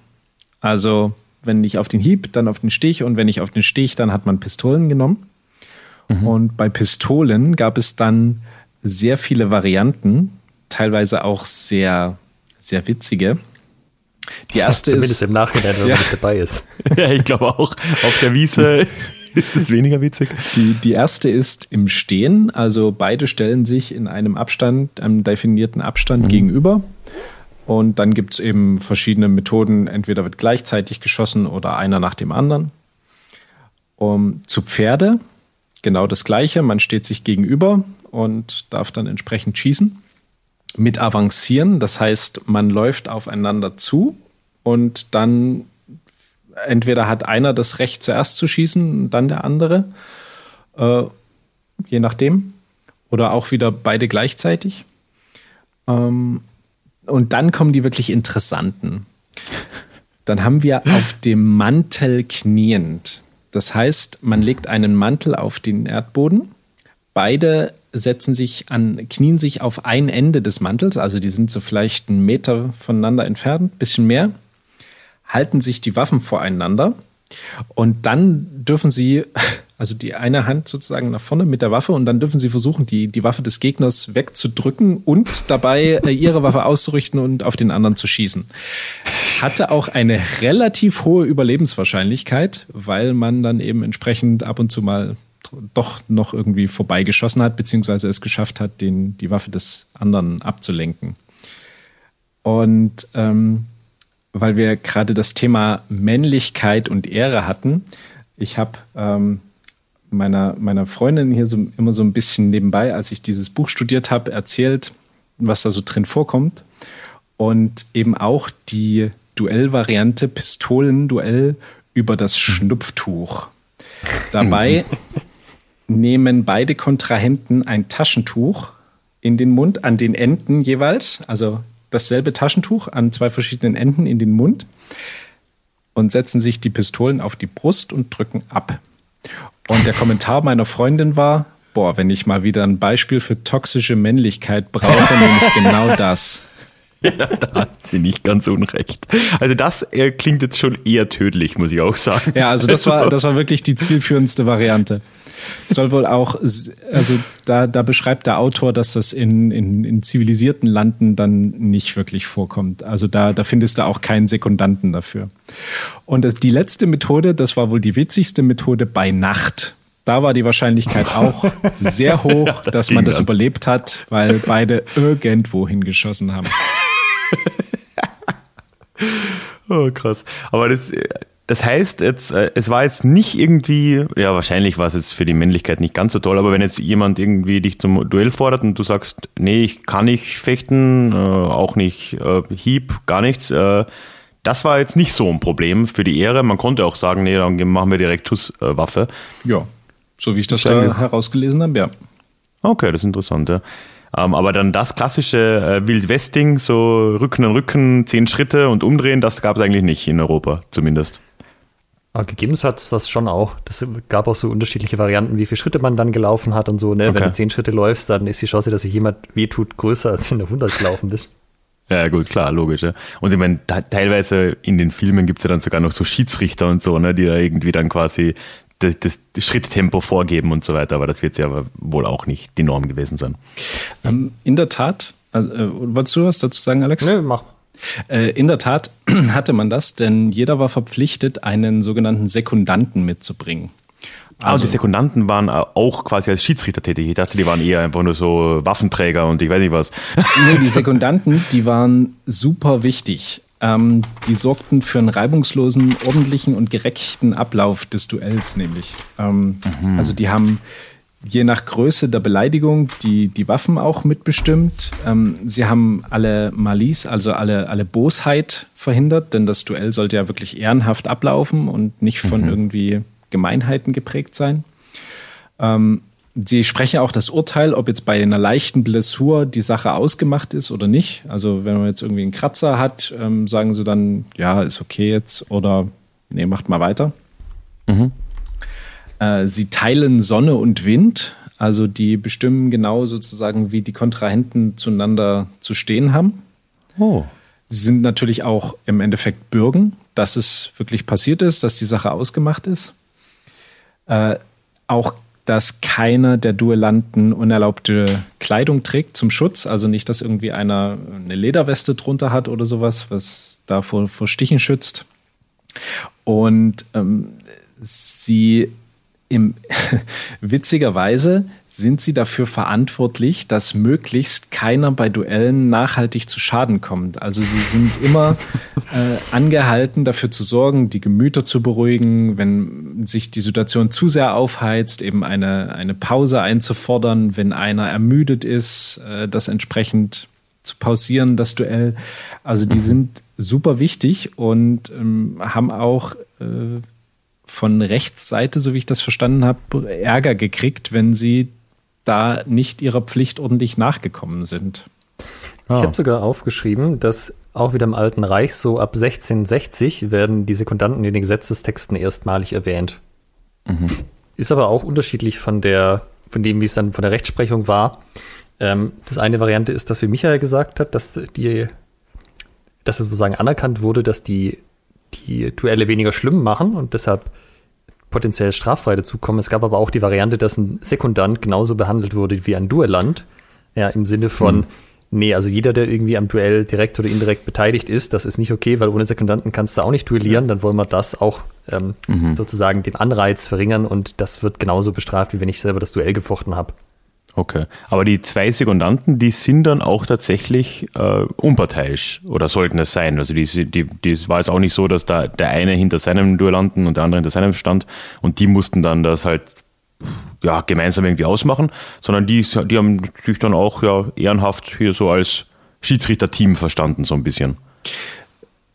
Also, wenn nicht auf den Hieb, dann auf den Stich. Und wenn nicht auf den Stich, dann hat man Pistolen genommen. Mhm. Und bei Pistolen gab es dann sehr viele Varianten, teilweise auch sehr, sehr witzige. Die erste ja, zumindest ist, im Nachhinein, wenn ja. man nicht dabei ist. ja, ich glaube auch. Auf der Wiese ist es weniger witzig. Die, die erste ist im Stehen, also beide stellen sich in einem Abstand, einem definierten Abstand mhm. gegenüber. Und dann gibt es eben verschiedene Methoden. Entweder wird gleichzeitig geschossen oder einer nach dem anderen. Um, zu Pferde genau das Gleiche. Man steht sich gegenüber und darf dann entsprechend schießen. Mit Avancieren, das heißt, man läuft aufeinander zu und dann entweder hat einer das Recht zuerst zu schießen, dann der andere, äh, je nachdem. Oder auch wieder beide gleichzeitig. Ähm, und dann kommen die wirklich interessanten. Dann haben wir auf dem Mantel kniend. Das heißt, man legt einen Mantel auf den Erdboden. Beide setzen sich an, knien sich auf ein Ende des Mantels, also die sind so vielleicht einen Meter voneinander entfernt, bisschen mehr, halten sich die Waffen voreinander und dann dürfen sie, also die eine Hand sozusagen nach vorne mit der Waffe und dann dürfen sie versuchen, die, die Waffe des Gegners wegzudrücken und dabei äh, ihre Waffe auszurichten und auf den anderen zu schießen hatte auch eine relativ hohe Überlebenswahrscheinlichkeit, weil man dann eben entsprechend ab und zu mal doch noch irgendwie vorbeigeschossen hat, beziehungsweise es geschafft hat, den, die Waffe des anderen abzulenken. Und ähm, weil wir gerade das Thema Männlichkeit und Ehre hatten, ich habe ähm, meiner, meiner Freundin hier so, immer so ein bisschen nebenbei, als ich dieses Buch studiert habe, erzählt, was da so drin vorkommt. Und eben auch die Duellvariante Pistolenduell über das hm. Schnupftuch. Dabei nehmen beide Kontrahenten ein Taschentuch in den Mund, an den Enden jeweils, also dasselbe Taschentuch an zwei verschiedenen Enden in den Mund und setzen sich die Pistolen auf die Brust und drücken ab. Und der Kommentar meiner Freundin war, boah, wenn ich mal wieder ein Beispiel für toxische Männlichkeit brauche, nehme ich genau das. ja, da hat sie nicht ganz unrecht. Also das äh, klingt jetzt schon eher tödlich, muss ich auch sagen. Ja, also das war, das war wirklich die zielführendste Variante. Soll wohl auch, also da, da beschreibt der Autor, dass das in, in, in zivilisierten Landen dann nicht wirklich vorkommt. Also da, da findest du auch keinen Sekundanten dafür. Und das, die letzte Methode, das war wohl die witzigste Methode bei Nacht. Da war die Wahrscheinlichkeit auch sehr hoch, ja, das dass man das dann. überlebt hat, weil beide irgendwo hingeschossen haben. oh, krass. Aber das, das heißt, jetzt, äh, es war jetzt nicht irgendwie, ja, wahrscheinlich war es jetzt für die Männlichkeit nicht ganz so toll, aber wenn jetzt jemand irgendwie dich zum Duell fordert und du sagst, nee, ich kann nicht fechten, äh, auch nicht äh, Hieb, gar nichts, äh, das war jetzt nicht so ein Problem für die Ehre. Man konnte auch sagen, nee, dann machen wir direkt Schusswaffe. ja, so wie ich das da herausgelesen habe, ja. Okay, das ist interessant, ja. Ähm, aber dann das klassische äh, Wildwesting, so Rücken an Rücken, zehn Schritte und umdrehen, das gab es eigentlich nicht in Europa, zumindest. Aber gegeben hat es das schon auch. Das gab auch so unterschiedliche Varianten, wie viele Schritte man dann gelaufen hat und so. Ne? Okay. Wenn du zehn Schritte läufst, dann ist die Chance, dass sich jemand wehtut, größer, als wenn du 100 gelaufen bist. Ja, gut, klar, logisch. Ja. Und ich meine, teilweise in den Filmen gibt es ja dann sogar noch so Schiedsrichter und so, ne, die da irgendwie dann quasi das, das Schritttempo vorgeben und so weiter, aber das wird ja wohl auch nicht die Norm gewesen sein. Ähm, in der Tat, äh, wolltest du was dazu sagen, Alex? Nö, mach. Äh, in der Tat hatte man das, denn jeder war verpflichtet, einen sogenannten Sekundanten mitzubringen. Also, also die Sekundanten waren auch quasi als Schiedsrichter tätig. Ich dachte, die waren eher einfach nur so Waffenträger und ich weiß nicht was. Nee, die Sekundanten, die waren super wichtig. Ähm, die sorgten für einen reibungslosen, ordentlichen und gerechten Ablauf des Duells, nämlich. Ähm, mhm. Also die haben je nach Größe der Beleidigung die, die Waffen auch mitbestimmt. Ähm, sie haben alle Malice, also alle, alle Bosheit verhindert, denn das Duell sollte ja wirklich ehrenhaft ablaufen und nicht von mhm. irgendwie Gemeinheiten geprägt sein. Ähm, Sie sprechen auch das Urteil, ob jetzt bei einer leichten Blessur die Sache ausgemacht ist oder nicht. Also wenn man jetzt irgendwie einen Kratzer hat, ähm, sagen sie dann, ja, ist okay jetzt oder nee, macht mal weiter. Mhm. Äh, sie teilen Sonne und Wind, also die bestimmen genau sozusagen, wie die Kontrahenten zueinander zu stehen haben. Oh. Sie sind natürlich auch im Endeffekt Bürgen, dass es wirklich passiert ist, dass die Sache ausgemacht ist. Äh, auch dass keiner der Duellanten unerlaubte Kleidung trägt zum Schutz. Also nicht, dass irgendwie einer eine Lederweste drunter hat oder sowas, was davor vor Stichen schützt. Und ähm, sie im, witzigerweise sind sie dafür verantwortlich, dass möglichst keiner bei Duellen nachhaltig zu Schaden kommt. Also sie sind immer äh, angehalten, dafür zu sorgen, die Gemüter zu beruhigen, wenn sich die Situation zu sehr aufheizt, eben eine, eine Pause einzufordern, wenn einer ermüdet ist, äh, das entsprechend zu pausieren, das Duell. Also die sind super wichtig und ähm, haben auch äh, von Rechtsseite, so wie ich das verstanden habe, Ärger gekriegt, wenn sie da nicht ihrer Pflicht ordentlich nachgekommen sind. Oh. Ich habe sogar aufgeschrieben, dass auch wieder im Alten Reich so ab 1660 werden die Sekundanten in den Gesetzestexten erstmalig erwähnt. Mhm. Ist aber auch unterschiedlich von der, von dem, wie es dann von der Rechtsprechung war. Ähm, das eine Variante ist, dass wie Michael gesagt hat, dass die, dass es sozusagen anerkannt wurde, dass die die Duelle weniger schlimm machen und deshalb potenziell straffrei dazukommen. Es gab aber auch die Variante, dass ein Sekundant genauso behandelt wurde wie ein Duellant. Ja, im Sinne von, mhm. nee, also jeder, der irgendwie am Duell direkt oder indirekt beteiligt ist, das ist nicht okay, weil ohne Sekundanten kannst du auch nicht duellieren. Dann wollen wir das auch ähm, mhm. sozusagen den Anreiz verringern und das wird genauso bestraft, wie wenn ich selber das Duell gefochten habe. Okay. Aber die zwei Sekundanten, die sind dann auch tatsächlich äh, unparteiisch oder sollten es sein. Also die, die, die war es auch nicht so, dass da der eine hinter seinem Duellanten und der andere hinter seinem stand und die mussten dann das halt ja, gemeinsam irgendwie ausmachen, sondern die, die haben sich dann auch ja ehrenhaft hier so als Schiedsrichterteam verstanden, so ein bisschen.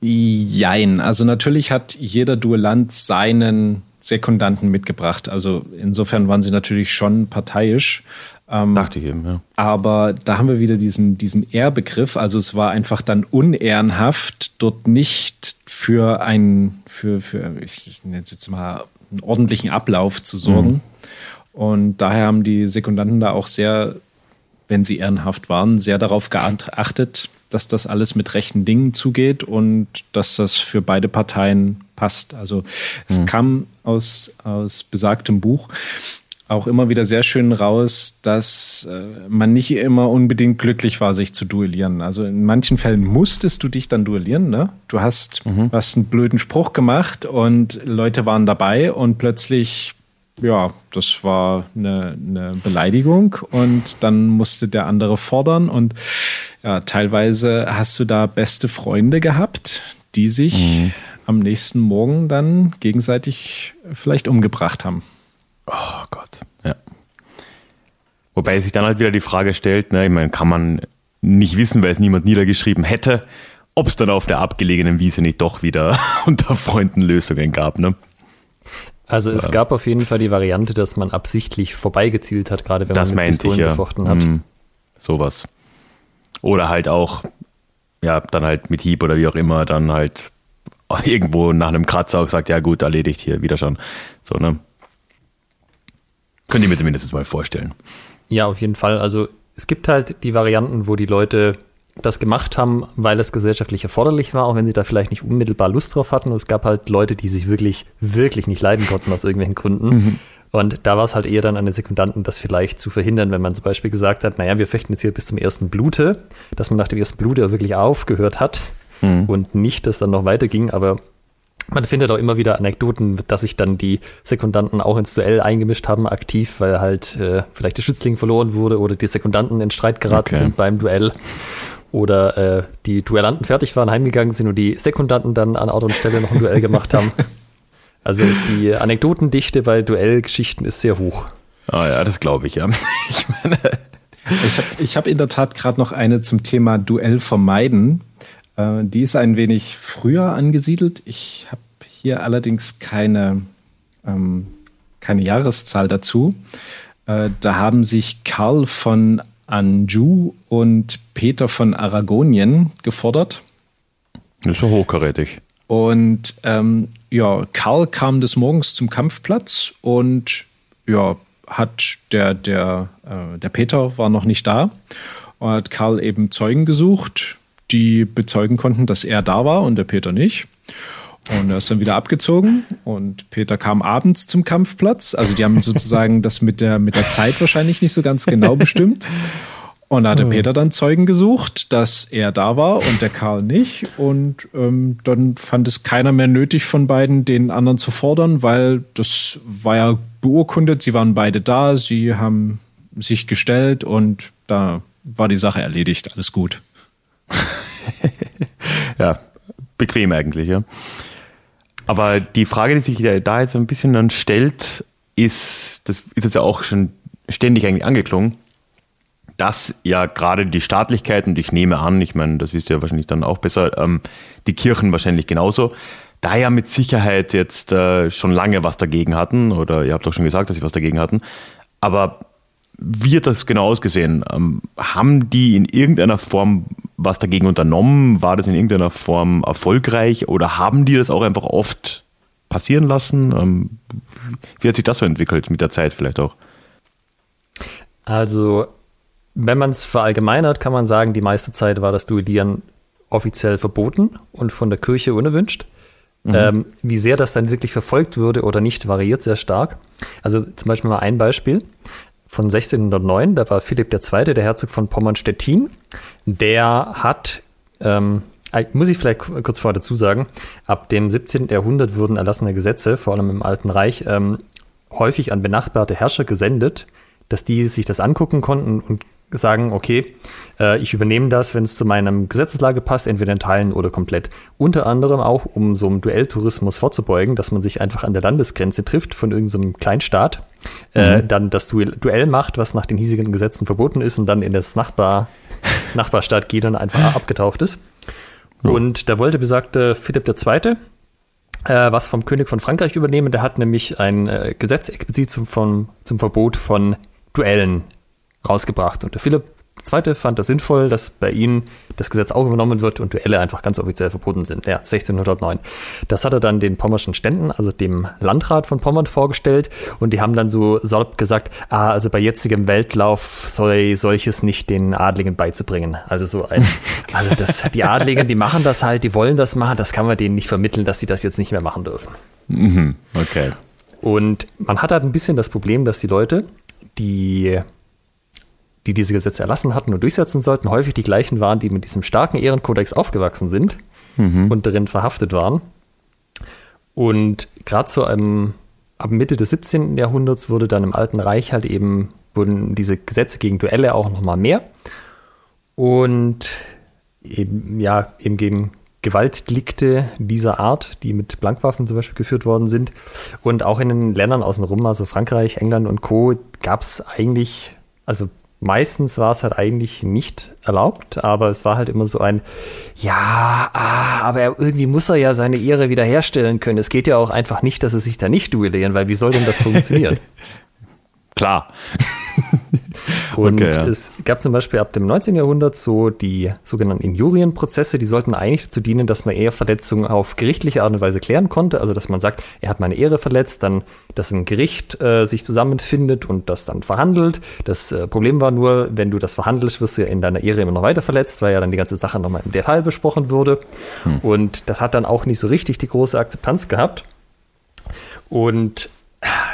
Jein, also natürlich hat jeder Duellant seinen Sekundanten mitgebracht. Also insofern waren sie natürlich schon parteiisch. Ähm, Dachte ich eben, ja. Aber da haben wir wieder diesen, diesen Ehrbegriff. Also es war einfach dann unehrenhaft, dort nicht für einen, für, für, ich nenne es jetzt mal, einen ordentlichen Ablauf zu sorgen. Mhm. Und daher haben die Sekundanten da auch sehr, wenn sie ehrenhaft waren, sehr darauf geachtet, dass das alles mit rechten Dingen zugeht und dass das für beide Parteien passt. Also es mhm. kam aus, aus besagtem Buch auch immer wieder sehr schön raus, dass äh, man nicht immer unbedingt glücklich war, sich zu duellieren. Also in manchen Fällen musstest du dich dann duellieren. Ne? Du hast, mhm. hast einen blöden Spruch gemacht und Leute waren dabei und plötzlich, ja, das war eine, eine Beleidigung und dann musste der andere fordern und ja, teilweise hast du da beste Freunde gehabt, die sich mhm. am nächsten Morgen dann gegenseitig vielleicht umgebracht haben. Oh Gott, ja. Wobei sich dann halt wieder die Frage stellt, ne, ich meine, kann man nicht wissen, weil es niemand niedergeschrieben hätte, ob es dann auf der abgelegenen Wiese nicht doch wieder unter Freunden Lösungen gab, ne? Also es ja. gab auf jeden Fall die Variante, dass man absichtlich vorbeigezielt hat, gerade wenn das man mit Pistolen ich, ja. gefochten hat. Mm, sowas. Oder halt auch, ja, dann halt mit Hieb oder wie auch immer, dann halt irgendwo nach einem Kratzer auch sagt, ja gut, erledigt hier, wieder schon. So, ne? Könnt ihr mir zumindest mal vorstellen. Ja, auf jeden Fall. Also es gibt halt die Varianten, wo die Leute das gemacht haben, weil es gesellschaftlich erforderlich war, auch wenn sie da vielleicht nicht unmittelbar Lust drauf hatten. Und es gab halt Leute, die sich wirklich, wirklich nicht leiden konnten aus irgendwelchen Gründen. Mhm. Und da war es halt eher dann an den Sekundanten, das vielleicht zu verhindern, wenn man zum Beispiel gesagt hat, naja, wir fechten jetzt hier bis zum ersten Blute, dass man nach dem ersten Blute wirklich aufgehört hat mhm. und nicht, dass dann noch weiterging. Aber man findet auch immer wieder Anekdoten, dass sich dann die Sekundanten auch ins Duell eingemischt haben, aktiv, weil halt äh, vielleicht der Schützling verloren wurde oder die Sekundanten in Streit geraten okay. sind beim Duell. Oder äh, die Duellanten fertig waren, heimgegangen sind und die Sekundanten dann an Ort und Stelle noch ein Duell gemacht haben. Also die Anekdotendichte bei Duellgeschichten ist sehr hoch. Ah ja, das glaube ich, ja. Ich meine. Ich habe ich hab in der Tat gerade noch eine zum Thema Duell vermeiden. Äh, die ist ein wenig früher angesiedelt. Ich habe hier allerdings keine, ähm, keine Jahreszahl dazu. Äh, da haben sich Karl von Anjou und Peter von Aragonien gefordert. Das ist ja hochkarätig. Und ähm, ja, Karl kam des Morgens zum Kampfplatz und ja, hat der, der, äh, der Peter war noch nicht da und hat Karl eben Zeugen gesucht die bezeugen konnten, dass er da war und der Peter nicht. Und er ist dann wieder abgezogen und Peter kam abends zum Kampfplatz. Also die haben sozusagen das mit der, mit der Zeit wahrscheinlich nicht so ganz genau bestimmt. Und da hat der Peter dann Zeugen gesucht, dass er da war und der Karl nicht. Und ähm, dann fand es keiner mehr nötig von beiden, den anderen zu fordern, weil das war ja beurkundet. Sie waren beide da, sie haben sich gestellt und da war die Sache erledigt. Alles gut. Ja, bequem eigentlich, ja. Aber die Frage, die sich da jetzt ein bisschen dann stellt, ist, das ist jetzt ja auch schon ständig eigentlich angeklungen, dass ja gerade die Staatlichkeit, und ich nehme an, ich meine, das wisst ihr ja wahrscheinlich dann auch besser, ähm, die Kirchen wahrscheinlich genauso, da ja mit Sicherheit jetzt äh, schon lange was dagegen hatten, oder ihr habt doch schon gesagt, dass sie was dagegen hatten, aber wie hat das genau ausgesehen? Ähm, haben die in irgendeiner Form was dagegen unternommen? War das in irgendeiner Form erfolgreich oder haben die das auch einfach oft passieren lassen? Ähm, wie hat sich das so entwickelt mit der Zeit vielleicht auch? Also, wenn man es verallgemeinert, kann man sagen, die meiste Zeit war das Duellieren offiziell verboten und von der Kirche unerwünscht. Mhm. Ähm, wie sehr das dann wirklich verfolgt würde oder nicht, variiert sehr stark. Also zum Beispiel mal ein Beispiel von 1609, da war Philipp II., der Herzog von Pommern-Stettin, der hat, ähm, äh, muss ich vielleicht kurz vorher dazu sagen, ab dem 17. Jahrhundert wurden erlassene Gesetze, vor allem im Alten Reich, ähm, häufig an benachbarte Herrscher gesendet, dass die sich das angucken konnten und sagen, okay, äh, ich übernehme das, wenn es zu meinem Gesetzeslage passt, entweder in Teilen oder komplett. Unter anderem auch, um so einem Duelltourismus vorzubeugen, dass man sich einfach an der Landesgrenze trifft von irgendeinem Kleinstaat, äh, mhm. äh, dann das Duell, Duell macht, was nach den hiesigen Gesetzen verboten ist und dann in das Nachbar, Nachbarstaat geht und einfach abgetaucht ist. Ja. Und da wollte besagte Philipp II., äh, was vom König von Frankreich übernehmen. Der hat nämlich ein äh, Gesetz explizit zum, vom, zum Verbot von Duellen rausgebracht. Und der Philipp zweite fand das sinnvoll, dass bei ihnen das Gesetz auch übernommen wird und Duelle einfach ganz offiziell verboten sind. Ja, 1609. Das hat er dann den pommerschen Ständen, also dem Landrat von Pommern, vorgestellt und die haben dann so salopp gesagt, ah, also bei jetzigem Weltlauf soll solches nicht den Adligen beizubringen. Also so ein, also das, die Adligen, die machen das halt, die wollen das machen, das kann man denen nicht vermitteln, dass sie das jetzt nicht mehr machen dürfen. Mhm, okay. Und man hat halt ein bisschen das Problem, dass die Leute, die die diese Gesetze erlassen hatten und durchsetzen sollten, häufig die gleichen waren, die mit diesem starken Ehrenkodex aufgewachsen sind mhm. und darin verhaftet waren. Und gerade so einem, ab Mitte des 17. Jahrhunderts wurde dann im Alten Reich halt eben, wurden diese Gesetze gegen Duelle auch nochmal mehr. Und eben, ja, eben gegen Gewaltdelikte dieser Art, die mit Blankwaffen zum Beispiel geführt worden sind. Und auch in den Ländern außenrum, also Frankreich, England und Co., gab es eigentlich, also Meistens war es halt eigentlich nicht erlaubt, aber es war halt immer so ein, ja, ah, aber irgendwie muss er ja seine Ehre wiederherstellen können. Es geht ja auch einfach nicht, dass sie sich da nicht duellieren, weil wie soll denn das funktionieren? Klar. Und okay, ja. es gab zum Beispiel ab dem 19. Jahrhundert so die sogenannten Injurienprozesse, die sollten eigentlich dazu dienen, dass man eher Verletzungen auf gerichtliche Art und Weise klären konnte. Also dass man sagt, er hat meine Ehre verletzt, dann, dass ein Gericht äh, sich zusammenfindet und das dann verhandelt. Das äh, Problem war nur, wenn du das verhandelst, wirst du ja in deiner Ehre immer noch weiter verletzt, weil ja dann die ganze Sache nochmal im Detail besprochen wurde. Hm. Und das hat dann auch nicht so richtig die große Akzeptanz gehabt. Und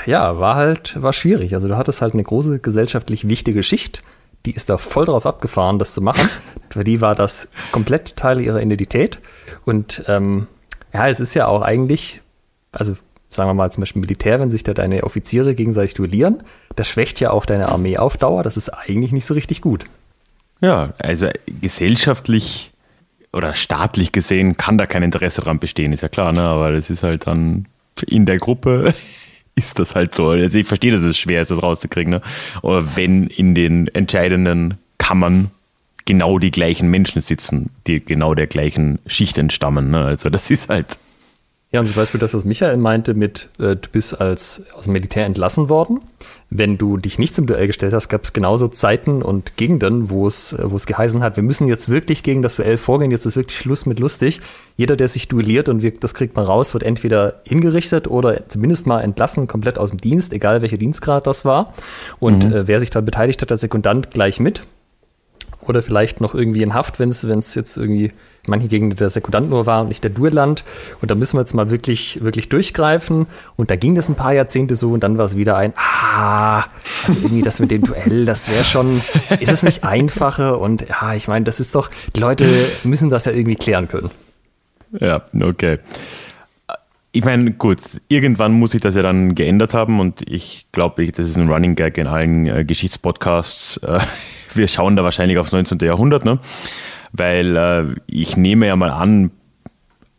ja, war halt, war schwierig. Also du hattest halt eine große gesellschaftlich wichtige Schicht, die ist da voll drauf abgefahren, das zu machen. Für die war das komplett Teil ihrer Identität. Und ähm, ja, es ist ja auch eigentlich, also sagen wir mal zum Beispiel Militär, wenn sich da deine Offiziere gegenseitig duellieren, das schwächt ja auch deine Armee auf Dauer. Das ist eigentlich nicht so richtig gut. Ja, also gesellschaftlich oder staatlich gesehen kann da kein Interesse dran bestehen, ist ja klar, ne? aber das ist halt dann in der Gruppe ist das halt so. Also ich verstehe, dass es schwer ist, das rauszukriegen. Ne? Aber wenn in den entscheidenden Kammern genau die gleichen Menschen sitzen, die genau der gleichen Schicht entstammen. Ne? Also das ist halt ja, und zum Beispiel das, was Michael meinte mit, äh, du bist als aus dem Militär entlassen worden. Wenn du dich nicht zum Duell gestellt hast, gab es genauso Zeiten und Gegenden, wo es, äh, wo es geheißen hat, wir müssen jetzt wirklich gegen das Duell vorgehen, jetzt ist wirklich Schluss mit lustig. Jeder, der sich duelliert und wir, das kriegt man raus, wird entweder hingerichtet oder zumindest mal entlassen, komplett aus dem Dienst, egal welcher Dienstgrad das war. Und mhm. äh, wer sich da beteiligt hat, der Sekundant gleich mit. Oder vielleicht noch irgendwie in Haft, wenn es jetzt irgendwie manche Gegenden der Sekundant nur war und nicht der Duelland. Und da müssen wir jetzt mal wirklich, wirklich durchgreifen. Und da ging das ein paar Jahrzehnte so und dann war es wieder ein, ah, also irgendwie das mit dem Duell, das wäre schon, ist es nicht einfacher? Und ja, ich meine, das ist doch, die Leute müssen das ja irgendwie klären können. Ja, okay. Ich meine, gut, irgendwann muss sich das ja dann geändert haben und ich glaube, das ist ein Running Gag in allen äh, Geschichtspodcasts. Äh, wir schauen da wahrscheinlich aufs 19. Jahrhundert, ne? weil äh, ich nehme ja mal an,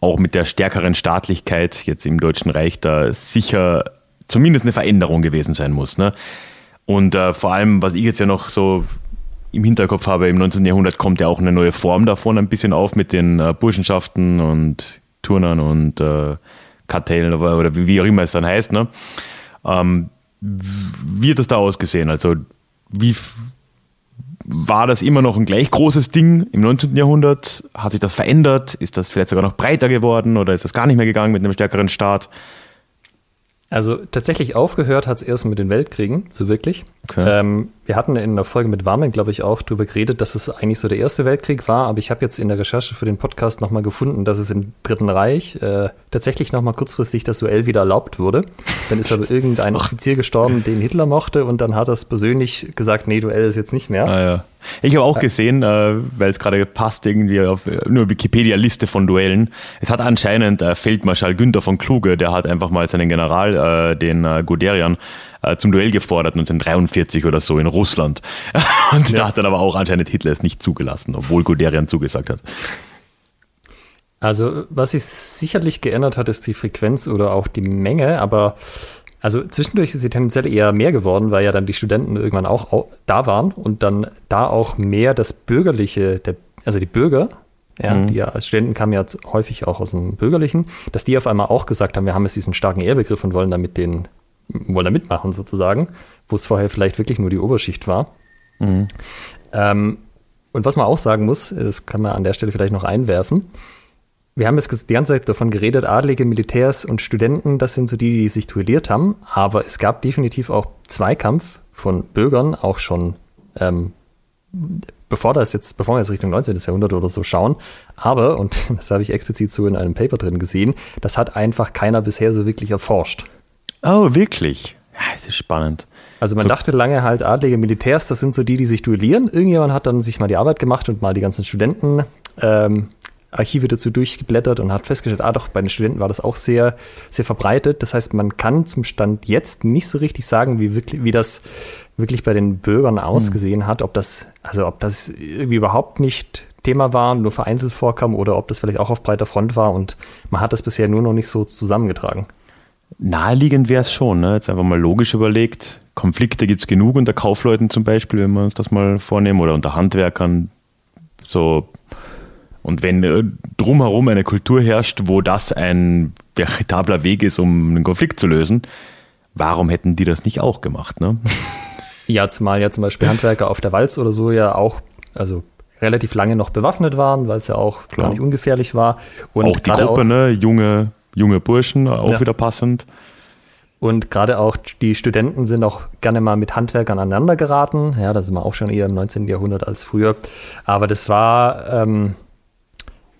auch mit der stärkeren Staatlichkeit jetzt im Deutschen Reich da sicher zumindest eine Veränderung gewesen sein muss. Ne? Und äh, vor allem, was ich jetzt ja noch so im Hinterkopf habe, im 19. Jahrhundert kommt ja auch eine neue Form davon ein bisschen auf mit den äh, Burschenschaften und Turnern und äh, Kartellen oder, oder, wie auch immer es dann heißt. Ne? Ähm, wie hat das da ausgesehen? Also wie war das immer noch ein gleich großes Ding im 19. Jahrhundert? Hat sich das verändert? Ist das vielleicht sogar noch breiter geworden oder ist das gar nicht mehr gegangen mit einem stärkeren Staat? Also tatsächlich aufgehört hat es erst mit den Weltkriegen, so wirklich. Okay. Ähm, wir hatten in der Folge mit Warmen, glaube ich, auch darüber geredet, dass es eigentlich so der Erste Weltkrieg war, aber ich habe jetzt in der Recherche für den Podcast nochmal gefunden, dass es im Dritten Reich äh, tatsächlich nochmal kurzfristig das Duell wieder erlaubt wurde. Dann ist aber irgendein Offizier gestorben, den Hitler mochte und dann hat er es persönlich gesagt, nee, Duell ist jetzt nicht mehr. Ah, ja. Ich habe auch gesehen, äh, weil es gerade passt, irgendwie auf nur Wikipedia-Liste von Duellen. Es hat anscheinend äh, Feldmarschall Günther von Kluge, der hat einfach mal seinen General, äh, den äh, Guderian, äh, zum Duell gefordert, 1943 oder so in Russland. Und ja. da hat dann aber auch anscheinend Hitler es nicht zugelassen, obwohl Guderian zugesagt hat. Also, was sich sicherlich geändert hat, ist die Frequenz oder auch die Menge, aber also zwischendurch ist sie tendenziell eher mehr geworden, weil ja dann die Studenten irgendwann auch da waren und dann da auch mehr das Bürgerliche, der, also die Bürger, ja, mhm. die ja als Studenten kamen ja häufig auch aus dem Bürgerlichen, dass die auf einmal auch gesagt haben, wir haben jetzt diesen starken Ehrbegriff und wollen damit den, wollen da mitmachen sozusagen, wo es vorher vielleicht wirklich nur die Oberschicht war. Mhm. Ähm, und was man auch sagen muss, das kann man an der Stelle vielleicht noch einwerfen, wir haben jetzt die ganze Zeit davon geredet, Adlige, Militärs und Studenten, das sind so die, die sich duelliert haben. Aber es gab definitiv auch Zweikampf von Bürgern, auch schon ähm, bevor das jetzt, bevor wir jetzt Richtung 19. Jahrhundert oder so schauen. Aber, und das habe ich explizit so in einem Paper drin gesehen, das hat einfach keiner bisher so wirklich erforscht. Oh, wirklich? Ja, das ist spannend. Also man So- dachte lange halt, adlige Militärs, das sind so die, die sich duellieren. Irgendjemand hat dann sich mal die Arbeit gemacht und mal die ganzen Studenten ähm, Archive dazu durchgeblättert und hat festgestellt, ah doch, bei den Studenten war das auch sehr, sehr verbreitet. Das heißt, man kann zum Stand jetzt nicht so richtig sagen, wie wirklich, wie das wirklich bei den Bürgern ausgesehen hat, ob das, also ob das irgendwie überhaupt nicht Thema war, nur vereinzelt vorkam oder ob das vielleicht auch auf breiter Front war und man hat das bisher nur noch nicht so zusammengetragen. Naheliegend wäre es schon, ne? jetzt einfach mal logisch überlegt. Konflikte gibt es genug unter Kaufleuten zum Beispiel, wenn wir uns das mal vornehmen, oder unter Handwerkern. So. Und wenn äh, drumherum eine Kultur herrscht, wo das ein veritabler Weg ist, um einen Konflikt zu lösen, warum hätten die das nicht auch gemacht? Ne? Ja, zumal ja zum Beispiel Handwerker auf der Walz oder so ja auch, also relativ lange noch bewaffnet waren, weil es ja auch Klar. gar nicht ungefährlich war. Und auch die Gruppe, ne? junge, junge Burschen, auch Ja. wieder passend. Und gerade auch die Studenten sind auch gerne mal mit Handwerkern aneinander geraten. Ja, da sind wir auch schon eher im 19. Jahrhundert als früher. Aber das war, ähm,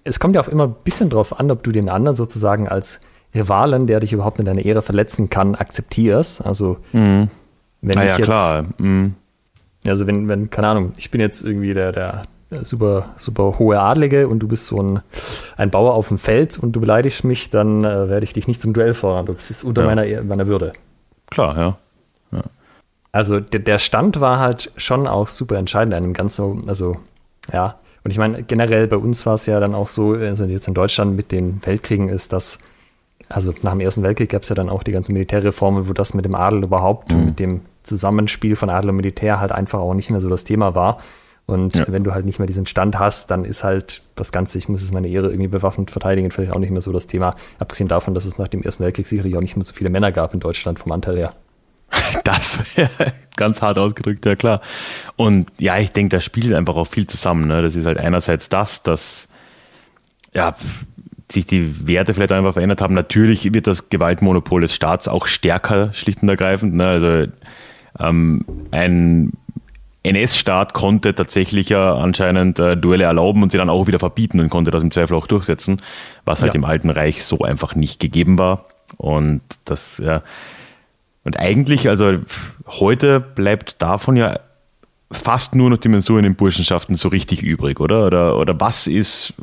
es kommt ja auch immer ein bisschen drauf an, ob du den anderen sozusagen als Rivalen, der dich überhaupt in deiner Ehre verletzen kann, akzeptierst. Also, wenn Na ich ja, jetzt, klar. Mhm. Also wenn, wenn, keine Ahnung, ich bin jetzt irgendwie der, der super, super hohe Adlige und du bist so ein, ein Bauer auf dem Feld und du beleidigst mich, dann äh, werde ich dich nicht zum Duell fordern. Das ist unter Ja. meiner, meiner Würde. Klar, ja. Also der, der Stand war halt schon auch super entscheidend an dem Ganzen. Also ja, und ich meine, generell bei uns war es ja dann auch so, also jetzt in Deutschland mit den Weltkriegen ist das, also nach dem Ersten Weltkrieg gab es ja dann auch die ganzen Militärreformen, wo das mit dem Adel überhaupt, Mhm. mit dem Zusammenspiel von Adel und Militär halt einfach auch nicht mehr so das Thema war. Und Ja. wenn du halt nicht mehr diesen Stand hast, dann ist halt das Ganze, ich muss es meine Ehre irgendwie bewaffnet verteidigen, vielleicht auch nicht mehr so das Thema. Abgesehen davon, dass es nach dem Ersten Weltkrieg sicherlich auch nicht mehr so viele Männer gab in Deutschland vom Anteil her. Das ganz hart ausgedrückt, ja klar. Und ja, ich denke, da spielt einfach auch viel zusammen. Ne? Das ist halt einerseits das, dass ja, sich die Werte vielleicht einfach verändert haben. Natürlich wird das Gewaltmonopol des Staats auch stärker, schlicht und ergreifend. Ne? Also ähm, ein NS-Staat konnte tatsächlich ja anscheinend äh, Duelle erlauben und sie dann auch wieder verbieten und konnte das im Zweifel auch durchsetzen, was halt Ja. im Alten Reich so einfach nicht gegeben war. Und das, ja, und eigentlich, also heute bleibt davon ja fast nur noch die Mensur in den Burschenschaften so richtig übrig, oder? Oder, oder was ist,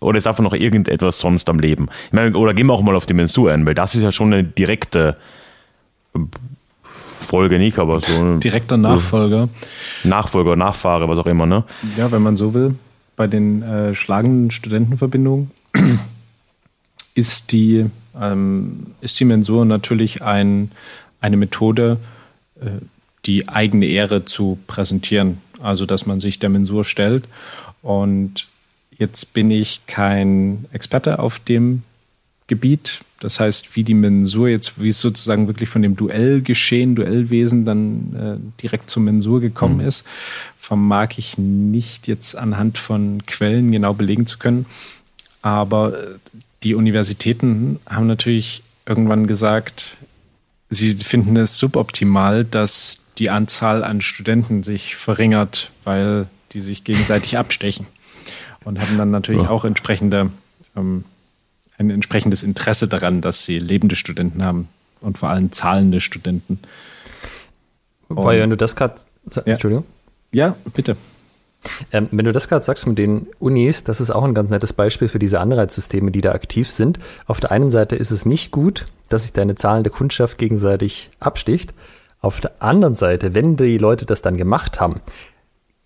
oder ist davon noch irgendetwas sonst am Leben? Ich meine, oder gehen wir auch mal auf die Mensur ein, weil das ist ja schon eine direkte Folge nicht, aber so Direkter Nachfolger. Nachfolger, Nachfahre, was auch immer, ne? Ja, wenn man so will, bei den äh, schlagenden Studentenverbindungen ist die, ähm, ist die Mensur natürlich ein, eine Methode, äh, die eigene Ehre zu präsentieren. Also, dass man sich der Mensur stellt. Und jetzt bin ich kein Experte auf dem Gebiet. Das heißt, wie die Mensur jetzt, wie es sozusagen wirklich von dem Duellgeschehen, Duellwesen dann äh, direkt zur Mensur gekommen ist, vermag ich nicht jetzt anhand von Quellen genau belegen zu können. Aber äh, die Universitäten haben natürlich irgendwann gesagt, sie finden es suboptimal, dass die Anzahl an Studenten sich verringert, weil die sich gegenseitig abstechen. Und hatten dann natürlich Ja. auch entsprechende, ähm, ein entsprechendes Interesse daran, dass sie lebende Studenten haben und vor allem zahlende Studenten. Wobei, wenn du das gerade, Ja. Entschuldigung. Ja, bitte. Ähm, wenn du das gerade sagst mit den Unis, das ist auch ein ganz nettes Beispiel für diese Anreizsysteme, die da aktiv sind. Auf der einen Seite ist es nicht gut, dass sich deine zahlende Kundschaft gegenseitig absticht. Auf der anderen Seite, wenn die Leute das dann gemacht haben,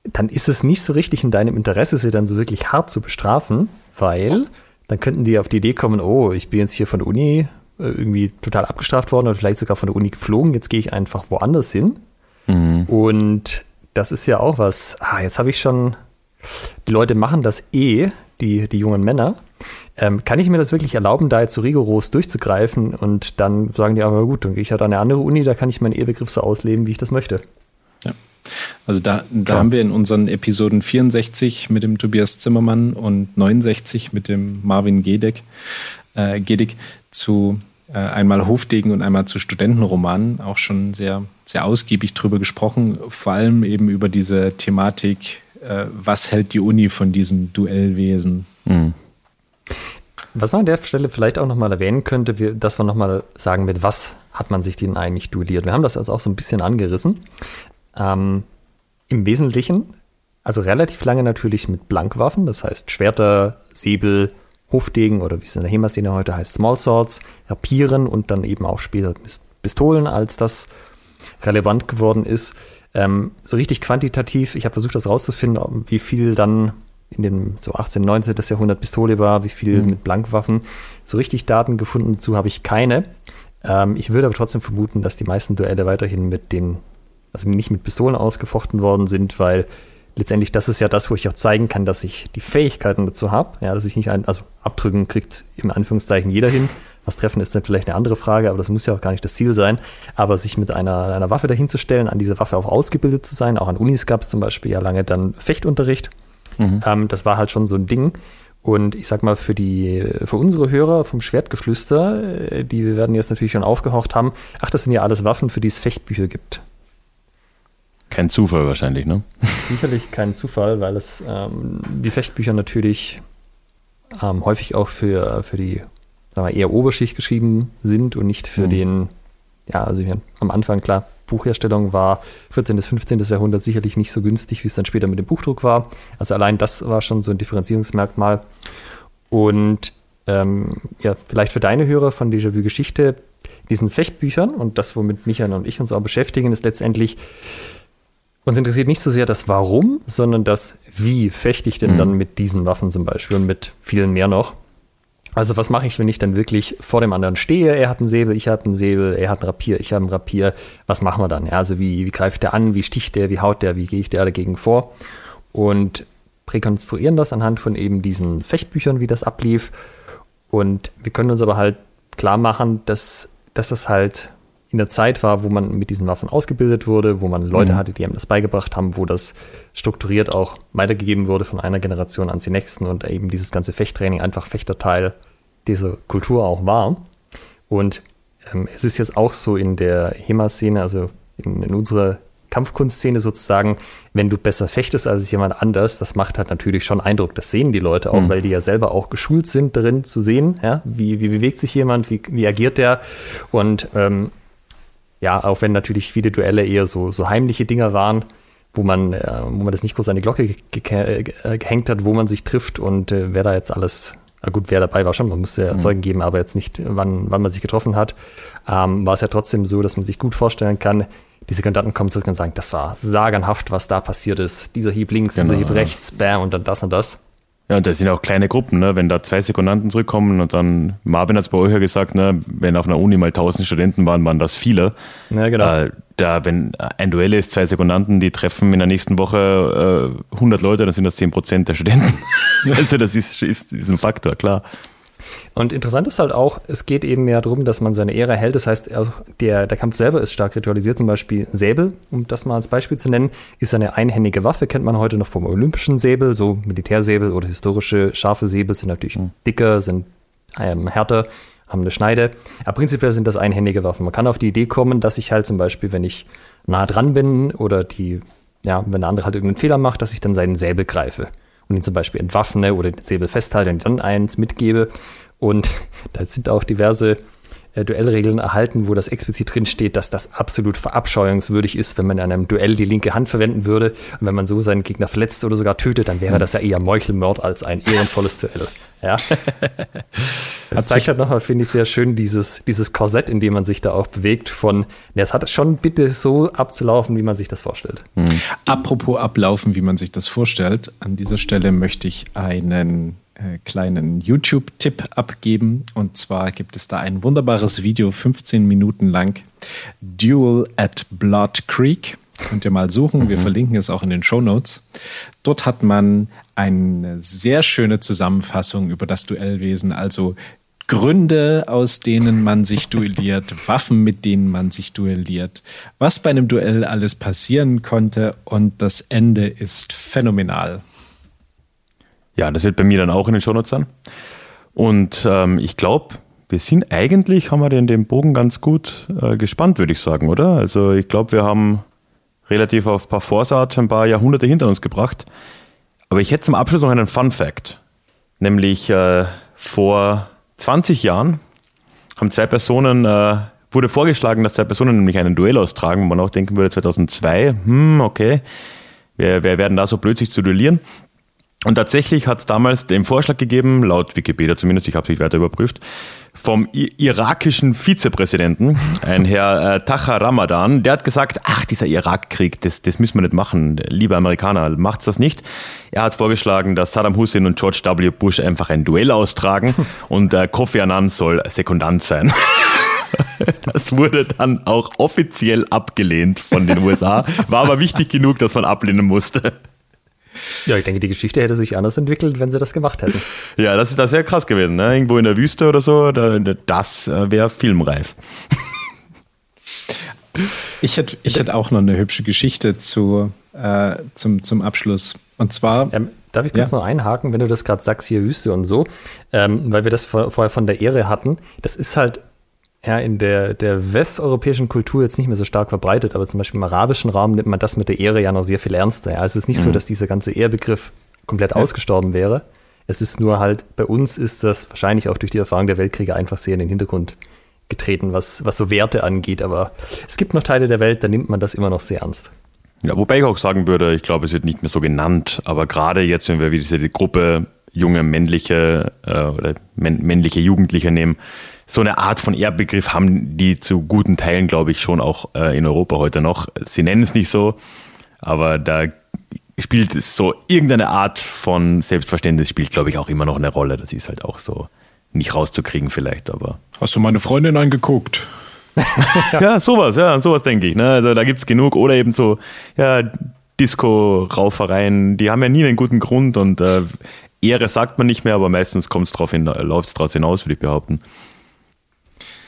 dann ist es nicht so richtig in deinem Interesse, sie dann so wirklich hart zu bestrafen, weil dann könnten die auf die Idee kommen, oh, ich bin jetzt hier von der Uni äh, irgendwie total abgestraft worden oder vielleicht sogar von der Uni geflogen, jetzt gehe ich einfach woanders hin. Und das ist ja auch was. Ah, jetzt habe ich schon. Die Leute machen das eh, die, die jungen Männer. Ähm, kann ich mir das wirklich erlauben, da jetzt so rigoros durchzugreifen und dann sagen die, aber gut, dann gehe ich halt an eine andere Uni, da kann ich meinen Ehebegriff so ausleben, wie ich das möchte. Also da, da haben wir in unseren Episoden 64 mit dem Tobias Zimmermann und 69 mit dem Marvin Gedeck, äh, Gedeck zu äh, einmal Hofdegen und einmal zu Studentenromanen auch schon sehr, sehr ausgiebig drüber gesprochen. Vor allem eben über diese Thematik, äh, was hält die Uni von diesem Duellwesen. Mhm. Was man an der Stelle vielleicht auch nochmal erwähnen könnte, wir, dass wir nochmal sagen, mit was hat man sich denn eigentlich duelliert. Wir haben das also auch so ein bisschen angerissen. Ähm, Im Wesentlichen, also relativ lange natürlich mit Blankwaffen, das heißt Schwerter, Säbel, Hofdegen oder wie es in der HEMA-Szene heute heißt, Small Swords, Rapieren und dann eben auch später Pistolen, als das relevant geworden ist. Ähm, so richtig quantitativ, ich habe versucht, das rauszufinden, wie viel dann in dem so 18., 19. Jahrhundert Pistole war, wie viel mhm. mit Blankwaffen. So richtig Daten gefunden dazu habe ich keine. Ähm, ich würde aber trotzdem vermuten, dass die meisten Duelle weiterhin mit den, also nicht mit Pistolen ausgefochten worden sind, weil letztendlich das ist ja das, wo ich auch zeigen kann, dass ich die Fähigkeiten dazu habe. Ja, dass ich nicht ein, also abdrücken kriegt im Anführungszeichen jeder hin. Was treffen ist dann vielleicht eine andere Frage, aber das muss ja auch gar nicht das Ziel sein. Aber sich mit einer, einer Waffe dahinzustellen, an diese Waffe auch ausgebildet zu sein, auch an Unis gab es zum Beispiel ja lange dann Fechtunterricht Mhm. Ähm, das war halt schon so ein Ding. Und ich sag mal, für die, für unsere Hörer vom Schwertgeflüster, äh, die werden jetzt natürlich schon aufgehorcht haben, ach, das sind ja alles Waffen, für die es Fechtbücher gibt. Kein Zufall wahrscheinlich, ne? Sicherlich kein Zufall, weil es ähm, die Fechtbücher natürlich ähm, häufig auch für, für die sagen wir, eher Oberschicht geschrieben sind und nicht für mhm. den, ja, also am Anfang klar, Buchherstellung war 14. bis 15. Jahrhundert sicherlich nicht so günstig, wie es dann später mit dem Buchdruck war. Also allein das war schon so ein Differenzierungsmerkmal. Und ähm, ja, vielleicht für deine Hörer von Déjà-vu Geschichte, diesen Fechtbüchern und das, womit Michael und ich uns auch beschäftigen, ist letztendlich, uns interessiert nicht so sehr das Warum, sondern das Wie fechte ich denn mhm. dann mit diesen Waffen zum Beispiel und mit vielen mehr noch. Also was mache ich, wenn ich dann wirklich vor dem anderen stehe? Er hat einen Säbel, ich habe einen Säbel, er hat einen Rapier, ich habe einen Rapier. Was machen wir dann? Ja, also wie, wie greift der an? Wie sticht der? Wie haut der? Wie gehe ich der dagegen vor? Und rekonstruieren das anhand von eben diesen Fechtbüchern, wie das ablief. Und wir können uns aber halt klar machen, dass, dass das halt in der Zeit war, wo man mit diesen Waffen ausgebildet wurde, wo man Leute mhm. hatte, die einem das beigebracht haben, wo das strukturiert auch weitergegeben wurde von einer Generation an die nächsten und eben dieses ganze Fechttraining einfach Fechterteil dieser Kultur auch war. Und ähm, es ist jetzt auch so in der HEMA-Szene, also in, in unserer Kampfkunstszene sozusagen, wenn du besser fechtest als jemand anders, das macht halt natürlich schon Eindruck. Das sehen die Leute auch, mhm. weil die ja selber auch geschult sind darin zu sehen, ja, wie, wie bewegt sich jemand, wie, wie agiert der. Und ähm, ja, auch wenn natürlich viele Duelle eher so, so heimliche Dinger waren, wo man, äh, wo man das nicht groß an die Glocke ge ge äh, gehängt hat, wo man sich trifft und äh, wer da jetzt alles, na gut, wer dabei war schon, man musste ja mhm. Zeugen geben, aber jetzt nicht, wann, wann man sich getroffen hat, ähm, war es ja trotzdem so, dass man sich gut vorstellen kann, diese Kandidaten kommen zurück und sagen, das war sagenhaft, was da passiert ist. Dieser Hieb links, genau. dieser Hieb rechts, bam, und dann das und das. Ja, und das sind auch kleine Gruppen, ne? wenn da zwei Sekundanten zurückkommen und dann, Marvin hat es bei euch ja gesagt, ne? wenn auf einer Uni mal 1000 Studenten waren, waren das viele. Ja, genau. Äh, da, wenn ein Duell ist, zwei Sekundanten, die treffen in der nächsten Woche äh, 100 Leute, dann sind das 10 Prozent der Studenten. also das ist, ist, ist ein Faktor, klar. Und interessant ist halt auch, es geht eben mehr darum, dass man seine Ehre hält. Das heißt, der, der Kampf selber ist stark ritualisiert. Zum Beispiel Säbel, um das mal als Beispiel zu nennen, ist eine einhändige Waffe, kennt man heute noch vom olympischen Säbel. So Militärsäbel oder historische scharfe Säbel sind natürlich mhm. dicker, sind ähm, härter, haben eine Schneide. Aber prinzipiell sind das einhändige Waffen. Man kann auf die Idee kommen, dass ich halt zum Beispiel, wenn ich nah dran bin oder die, ja, wenn der andere halt irgendeinen Fehler macht, dass ich dann seinen Säbel greife und ihn zum Beispiel entwaffne oder den Säbel festhalte und dann eins mitgebe. Und da sind auch diverse äh, Duellregeln erhalten, wo das explizit drin steht, dass das absolut verabscheuungswürdig ist, wenn man in einem Duell die linke Hand verwenden würde. Und wenn man so seinen Gegner verletzt oder sogar tötet, dann wäre das ja eher Meuchelmord als ein ehrenvolles Duell. Ja. Das zeigt halt nochmal, finde ich, sehr schön dieses, dieses Korsett, in dem man sich da auch bewegt, von, es hat schon bitte so abzulaufen, wie man sich das vorstellt. Mhm. Apropos ablaufen, wie man sich das vorstellt, an dieser Stelle möchte ich einen äh, kleinen YouTube-Tipp abgeben. Und zwar gibt es da ein wunderbares Video, 15 Minuten lang, Duel at Blood Creek. Könnt ihr mal suchen. Wir mhm. verlinken es auch in den Show Notes. Dort hat man eine sehr schöne Zusammenfassung über das Duellwesen. Also Gründe, aus denen man sich duelliert, Waffen, mit denen man sich duelliert, was bei einem Duell alles passieren konnte und das Ende ist phänomenal. Ja, das wird bei mir dann auch in den Shownotes sein. Und ähm, ich glaube, wir sind eigentlich, haben wir den, den Bogen ganz gut äh, gespannt, würde ich sagen, oder? Also ich glaube, wir haben relativ auf Vorsaat ein paar Jahrhunderte hinter uns gebracht. Aber ich hätte zum Abschluss noch einen Fun Fact. Nämlich äh, vor 20 Jahren haben zwei Personen, äh, wurde vorgeschlagen, dass zwei Personen nämlich einen Duell austragen, wo man auch denken würde, 2002, hm, okay, wer, wer werden da so blöd, sich zu duellieren? Und tatsächlich hat es damals den Vorschlag gegeben, laut Wikipedia zumindest, ich habe es nicht weiter überprüft, vom irakischen Vizepräsidenten, ein Herr äh, Taha Ramadan, der hat gesagt, ach, dieser Irakkrieg, das, das müssen wir nicht machen. Liebe Amerikaner, macht's das nicht. Er hat vorgeschlagen, dass Saddam Hussein und George W. Bush einfach ein Duell austragen und äh, Kofi Annan soll Sekundant sein. Das wurde dann auch offiziell abgelehnt von den USA, war aber wichtig genug, dass man ablehnen musste. Ja, ich denke, die Geschichte hätte sich anders entwickelt, wenn sie das gemacht hätten. Ja, das ist das wäre krass gewesen. Ne? Irgendwo in der Wüste oder so, das äh, wäre filmreif. Ich hätte, ich hätte auch noch eine hübsche Geschichte zu, äh, zum, zum Abschluss. Und zwar. Ähm, darf ich kurz ja? noch einhaken, wenn du das gerade sagst, hier Wüste und so, ähm, weil wir das vor, vorher von der Ehre hatten. Das ist halt ja, in der, der westeuropäischen Kultur jetzt nicht mehr so stark verbreitet, aber zum Beispiel im arabischen Raum nimmt man das mit der Ehre ja noch sehr viel ernster. Ja. Also es ist nicht mhm. so, dass dieser ganze Ehrbegriff komplett ja. ausgestorben wäre. Es ist nur halt, bei uns ist das wahrscheinlich auch durch die Erfahrung der Weltkriege einfach sehr in den Hintergrund getreten, was, was so Werte angeht. Aber es gibt noch Teile der Welt, da nimmt man das immer noch sehr ernst. Ja, wobei ich auch sagen würde, ich glaube, es wird nicht mehr so genannt, aber gerade jetzt, wenn wir wieder diese Gruppe junge männliche äh, oder männliche Jugendliche nehmen, so eine Art von Ehrbegriff haben die zu guten Teilen, glaube ich, schon auch äh, in Europa heute noch. Sie nennen es nicht so, aber da spielt es so irgendeine Art von Selbstverständnis spielt, glaube ich, auch immer noch eine Rolle. Das ist halt auch so nicht rauszukriegen vielleicht, aber. Hast du meine Freundin angeguckt? ja, sowas, ja, sowas denke ich. Ne? Also da gibt es genug. Oder eben so, ja, Disco-Raufereien, die haben ja nie einen guten Grund und äh, Ehre sagt man nicht mehr, aber meistens kommt es drauf hin, läuft es draus hinaus, würde ich behaupten.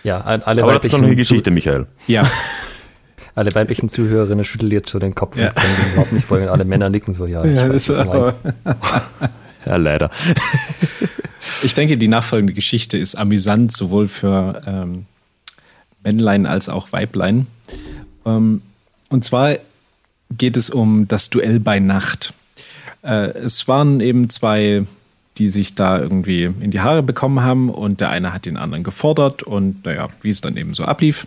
Ja, alle Aber das ist doch eine Geschichte, Michael. Ja. alle weiblichen Zuhörerinnen schütteln jetzt so den Kopf ja. und können überhaupt nicht folgen. Alle Männer nicken so, ja, ich ja, weiß, aber Ja, leider. Ich denke, die nachfolgende Geschichte ist amüsant, sowohl für ähm, Männlein als auch Weiblein. Ähm, und zwar geht es um das Duell bei Nacht. Äh, es waren eben zwei die sich da irgendwie in die Haare bekommen haben und der eine hat den anderen gefordert und naja, wie es dann eben so ablief.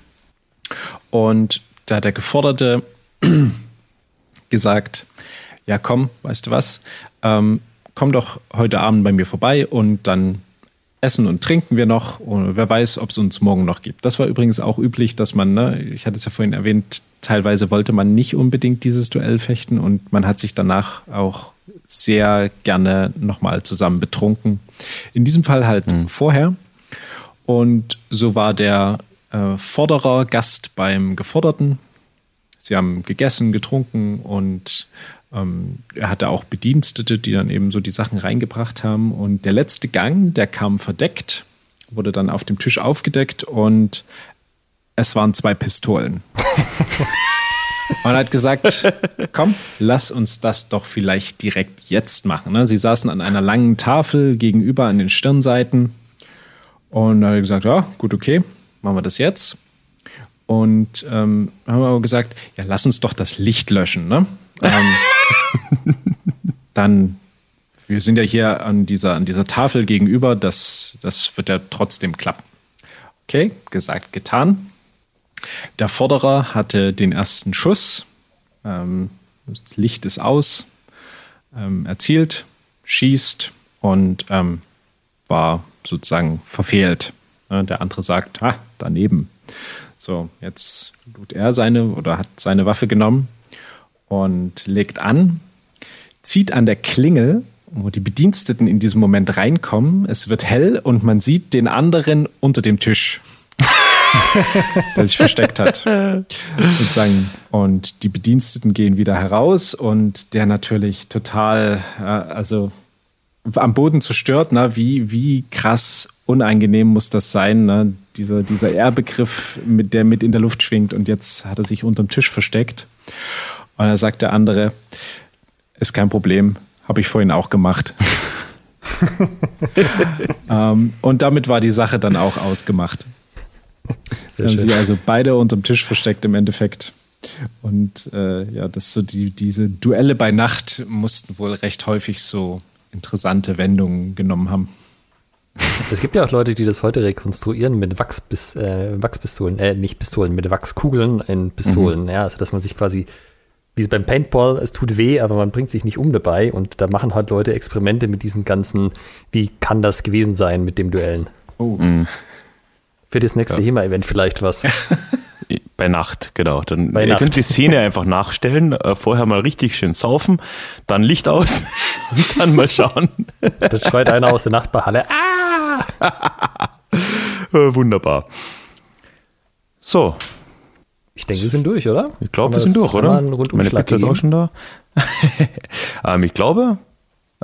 Und da hat der Geforderte gesagt, ja komm, weißt du was, ähm, komm doch heute Abend bei mir vorbei und dann essen und trinken wir noch und wer weiß, ob es uns morgen noch gibt. Das war übrigens auch üblich, dass man, ne, ich hatte es ja vorhin erwähnt, teilweise wollte man nicht unbedingt dieses Duell fechten und man hat sich danach auch sehr gerne nochmal zusammen betrunken. In diesem Fall halt mhm. vorher. Und so war der äh, Forderer Gast beim Geforderten. Sie haben gegessen, getrunken und ähm, er hatte auch Bedienstete, die dann eben so die Sachen reingebracht haben. Und der letzte Gang, der kam verdeckt, wurde dann auf dem Tisch aufgedeckt und es waren zwei Pistolen. Man hat gesagt, komm, lass uns das doch vielleicht direkt jetzt machen. Ne? Sie saßen an einer langen Tafel gegenüber an den Stirnseiten und hat er gesagt, ja, gut, okay, machen wir das jetzt. Und ähm, haben aber gesagt, ja, lass uns doch das Licht löschen. Ne? Ähm, dann, wir sind ja hier an dieser, an dieser Tafel gegenüber, das, das wird ja trotzdem klappen. Okay, gesagt, getan. Der Vorderer hatte den ersten Schuss. Ähm, das Licht ist aus. Ähm, erzielt, schießt und ähm, war sozusagen verfehlt. Der andere sagt, ah, daneben. So, jetzt lud er seine oder hat seine Waffe genommen und legt an, zieht an der Klingel, wo die Bediensteten in diesem Moment reinkommen. Es wird hell und man sieht den anderen unter dem Tisch. der sich versteckt hat. Sozusagen. Und die Bediensteten gehen wieder heraus und der natürlich total, also am Boden zerstört, na, wie, wie krass unangenehm muss das sein, ne? dieser, dieser R-Begriff, mit, der mit in der Luft schwingt und jetzt hat er sich unterm Tisch versteckt. Und da sagt der andere, ist kein Problem, habe ich vorhin auch gemacht. ähm, und damit war die Sache dann auch ausgemacht. Sie haben sich also beide unterm Tisch versteckt im Endeffekt. Und äh, ja, das so die, diese Duelle bei Nacht mussten wohl recht häufig so interessante Wendungen genommen haben. Es gibt ja auch Leute, die das heute rekonstruieren mit Wachspis äh, Wachspistolen, äh, nicht Pistolen, mit Wachskugeln in Pistolen. Mhm. Ja, also dass man sich quasi, wie beim Paintball, es tut weh, aber man bringt sich nicht um dabei. Und da machen halt Leute Experimente mit diesen ganzen, wie kann das gewesen sein mit dem Duellen. Oh. Mhm. Für das nächste ja. HEMA-Event vielleicht was. Bei Nacht, genau. Dann Bei ihr Nacht. könnt die Szene einfach nachstellen, äh, vorher mal richtig schön saufen, dann Licht aus und dann mal schauen. Dann schreit einer aus der Nachbarhalle. Ah! Äh, wunderbar. So. Ich denke, wir sind durch, oder? Ich glaube, wir sind durch, oder? Meine Pizza ist auch schon da. ähm, ich glaube,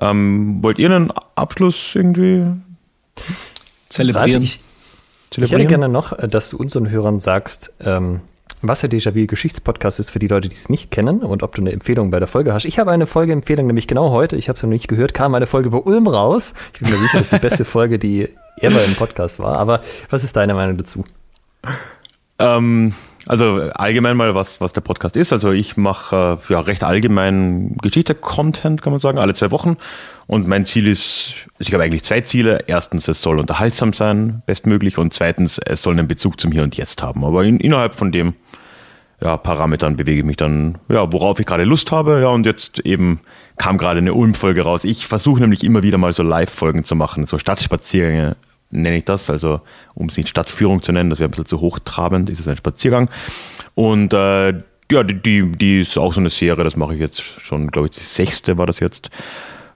ähm, wollt ihr einen Abschluss irgendwie zelebrieren? Ich, ich hätte gerne noch, äh, dass du unseren Hörern sagst, ähm, was der Déjà-vu Geschichtspodcast ist für die Leute, die es nicht kennen und ob du eine Empfehlung bei der Folge hast. Ich habe eine Folgeempfehlung, nämlich genau heute, ich habe es noch nicht gehört, kam eine Folge über Ulm raus. Ich bin mir sicher, das ist die beste Folge, die ever im Podcast war. Aber was ist deine Meinung dazu? Ähm, also allgemein mal, was, was der Podcast ist. Also ich mache äh, ja recht allgemein Geschichte-Content, kann man sagen, alle zwei Wochen. Und mein Ziel ist, also ich habe eigentlich zwei Ziele. Erstens, es soll unterhaltsam sein, bestmöglich. Und zweitens, es soll einen Bezug zum Hier und Jetzt haben. Aber in, innerhalb von dem ja, Parametern bewege ich mich dann, ja, worauf ich gerade Lust habe. Ja, und jetzt eben kam gerade eine Ulm-Folge raus. Ich versuche nämlich immer wieder mal so Live-Folgen zu machen, so Stadtspaziergänge nenne ich das, also um es nicht Stadtführung zu nennen, das wäre ein bisschen zu hochtrabend, ist es ein Spaziergang. Und äh, ja, die, die, die ist auch so eine Serie, das mache ich jetzt schon, glaube ich, die sechste war das jetzt.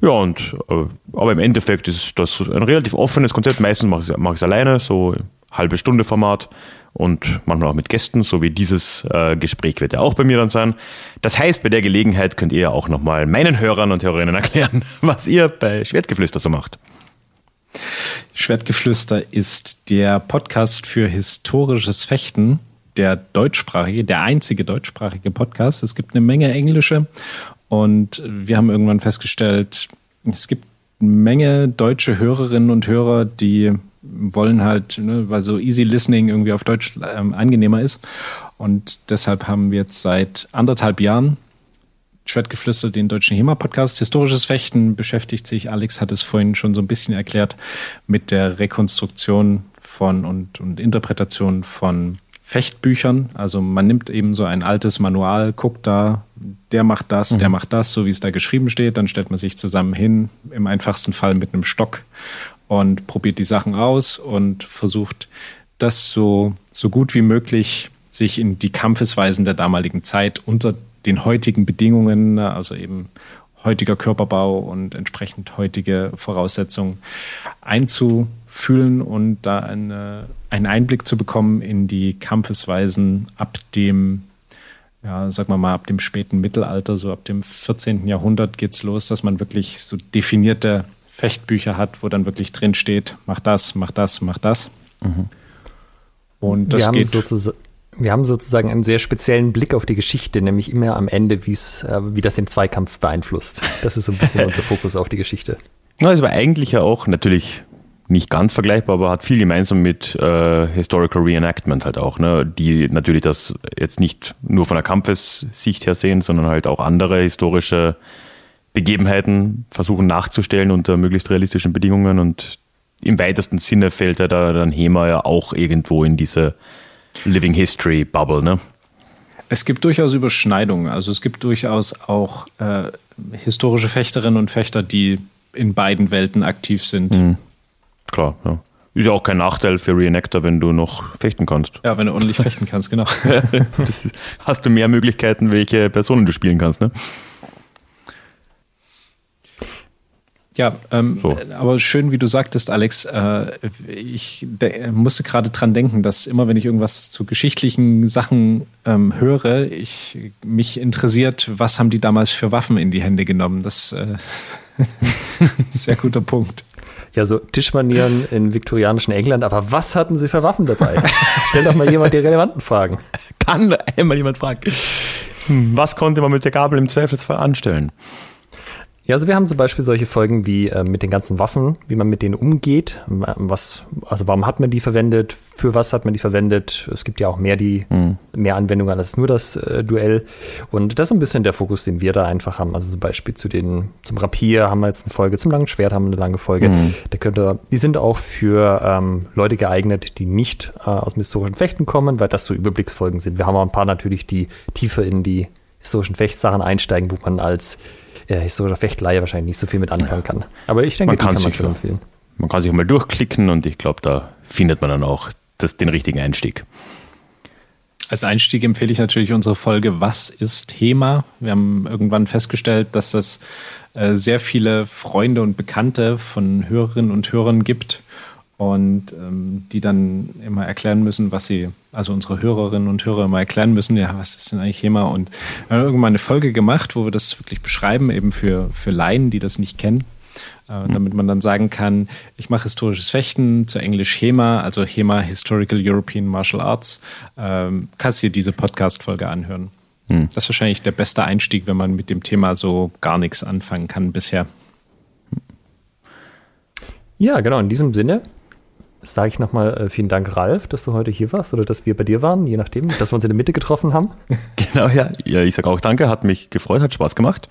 Ja, und äh, aber im Endeffekt ist das ein relativ offenes Konzept. Meistens mache ich es mach alleine, so halbe Stunde Format und manchmal auch mit Gästen, so wie dieses äh, Gespräch wird ja auch bei mir dann sein. Das heißt, bei der Gelegenheit könnt ihr ja auch nochmal meinen Hörern und Hörerinnen erklären, was ihr bei Schwertgeflüster so macht. Schwertgeflüster ist der Podcast für historisches Fechten, der deutschsprachige, der einzige deutschsprachige Podcast. Es gibt eine Menge englische und wir haben irgendwann festgestellt, es gibt eine Menge deutsche Hörerinnen und Hörer, die wollen halt, ne, weil so easy listening irgendwie auf Deutsch ähm, angenehmer ist. Und deshalb haben wir jetzt seit anderthalb Jahren Schwertgeflüster, den deutschen HEMA-Podcast. Historisches Fechten beschäftigt sich, Alex hat es vorhin schon so ein bisschen erklärt, mit der Rekonstruktion von und, und Interpretation von Fechtbüchern. Also man nimmt eben so ein altes Manual, guckt da, der macht das, mhm. der macht das, so wie es da geschrieben steht. Dann stellt man sich zusammen hin, im einfachsten Fall mit einem Stock und probiert die Sachen aus und versucht das so, so gut wie möglich sich in die Kampfesweisen der damaligen Zeit unter den heutigen Bedingungen, also eben heutiger Körperbau und entsprechend heutige Voraussetzungen einzufühlen und da eine, einen Einblick zu bekommen in die Kampfesweisen ab dem, ja, sagen wir mal, ab dem späten Mittelalter, so ab dem 14. Jahrhundert geht es los, dass man wirklich so definierte Fechtbücher hat, wo dann wirklich drin steht, mach das, mach das, mach das. Mhm. Und das geht sozusagen wir haben sozusagen einen sehr speziellen Blick auf die Geschichte, nämlich immer am Ende, wie's, äh, wie das den Zweikampf beeinflusst. Das ist so ein bisschen unser Fokus auf die Geschichte. Na, es war eigentlich ja auch natürlich nicht ganz vergleichbar, aber hat viel gemeinsam mit äh, Historical Reenactment halt auch, ne? die natürlich das jetzt nicht nur von der Kampfessicht her sehen, sondern halt auch andere historische Begebenheiten versuchen nachzustellen unter möglichst realistischen Bedingungen und im weitesten Sinne fällt ja da dann HEMA ja auch irgendwo in diese Living History Bubble, ne? Es gibt durchaus Überschneidungen. Also es gibt durchaus auch äh, historische Fechterinnen und Fechter, die in beiden Welten aktiv sind. Mhm. Klar, ja. Ist ja auch kein Nachteil für Reenactor, wenn du noch fechten kannst. Ja, wenn du ordentlich fechten kannst, genau. hast du mehr Möglichkeiten, welche Personen du spielen kannst, ne? Ja, ähm, so. aber schön, wie du sagtest, Alex. Äh, ich musste gerade dran denken, dass immer, wenn ich irgendwas zu geschichtlichen Sachen ähm, höre, ich mich interessiert, was haben die damals für Waffen in die Hände genommen. Das äh, ist ein sehr guter Punkt. Ja, so Tischmanieren in viktorianischen England, aber was hatten sie für Waffen dabei? Stell doch mal jemand die relevanten Fragen. Kann einmal jemand fragen. Hm, was konnte man mit der Gabel im Zweifelsfall anstellen? Ja, also wir haben zum Beispiel solche Folgen wie äh, mit den ganzen Waffen, wie man mit denen umgeht, was, also warum hat man die verwendet, für was hat man die verwendet. Es gibt ja auch mehr die, mhm. mehr Anwendungen als nur das äh, Duell. Und das ist ein bisschen der Fokus, den wir da einfach haben. Also zum Beispiel zu den, zum Rapier haben wir jetzt eine Folge, zum langen Schwert haben wir eine lange Folge. Mhm. Da könnte, die sind auch für ähm, Leute geeignet, die nicht äh, aus dem historischen Fechten kommen, weil das so Überblicksfolgen sind. Wir haben auch ein paar natürlich, die tiefer in die historischen Fechtsachen einsteigen, wo man als äh, historischer Fechtleihe wahrscheinlich nicht so viel mit anfangen kann. Aber ich denke, man kann, kann man schon empfehlen. Man kann sich mal durchklicken und ich glaube, da findet man dann auch das, den richtigen Einstieg. Als Einstieg empfehle ich natürlich unsere Folge Was ist HEMA? Wir haben irgendwann festgestellt, dass das äh, sehr viele Freunde und Bekannte von Hörerinnen und Hörern gibt und ähm, die dann immer erklären müssen, was sie, also unsere Hörerinnen und Hörer immer erklären müssen, ja, was ist denn eigentlich HEMA? Und wir haben irgendwann eine Folge gemacht, wo wir das wirklich beschreiben, eben für, für Laien, die das nicht kennen. Äh, mhm. damit man dann sagen kann, ich mache historisches Fechten, zu Englisch HEMA, also HEMA Historical European Martial Arts. Ähm, kannst dir diese Podcast-Folge anhören. Mhm. Das ist wahrscheinlich der beste Einstieg, wenn man mit dem Thema so gar nichts anfangen kann bisher. Ja, genau, in diesem Sinne sage ich nochmal äh, vielen Dank, Ralf, dass du heute hier warst oder dass wir bei dir waren, je nachdem, dass wir uns in der Mitte getroffen haben. Genau, ja. ja ich sage auch danke, hat mich gefreut, hat Spaß gemacht.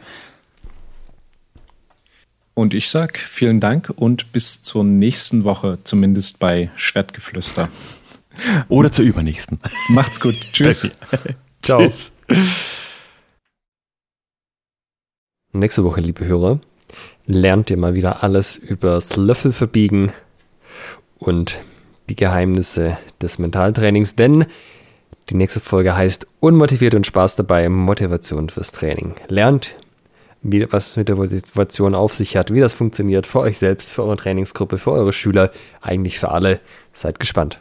Und ich sage vielen Dank und bis zur nächsten Woche, zumindest bei Schwertgeflüster. Oder zur übernächsten. Macht's gut. Tschüss. Ciao. Tschüss. Nächste Woche, liebe Hörer, lernt ihr mal wieder alles übers Löffel verbiegen und die Geheimnisse des Mentaltrainings, denn die nächste Folge heißt Unmotiviert und Spaß dabei, Motivation fürs Training. Lernt, wie, was es mit der Motivation auf sich hat, wie das funktioniert für euch selbst, für eure Trainingsgruppe, für eure Schüler, eigentlich für alle. Seid gespannt.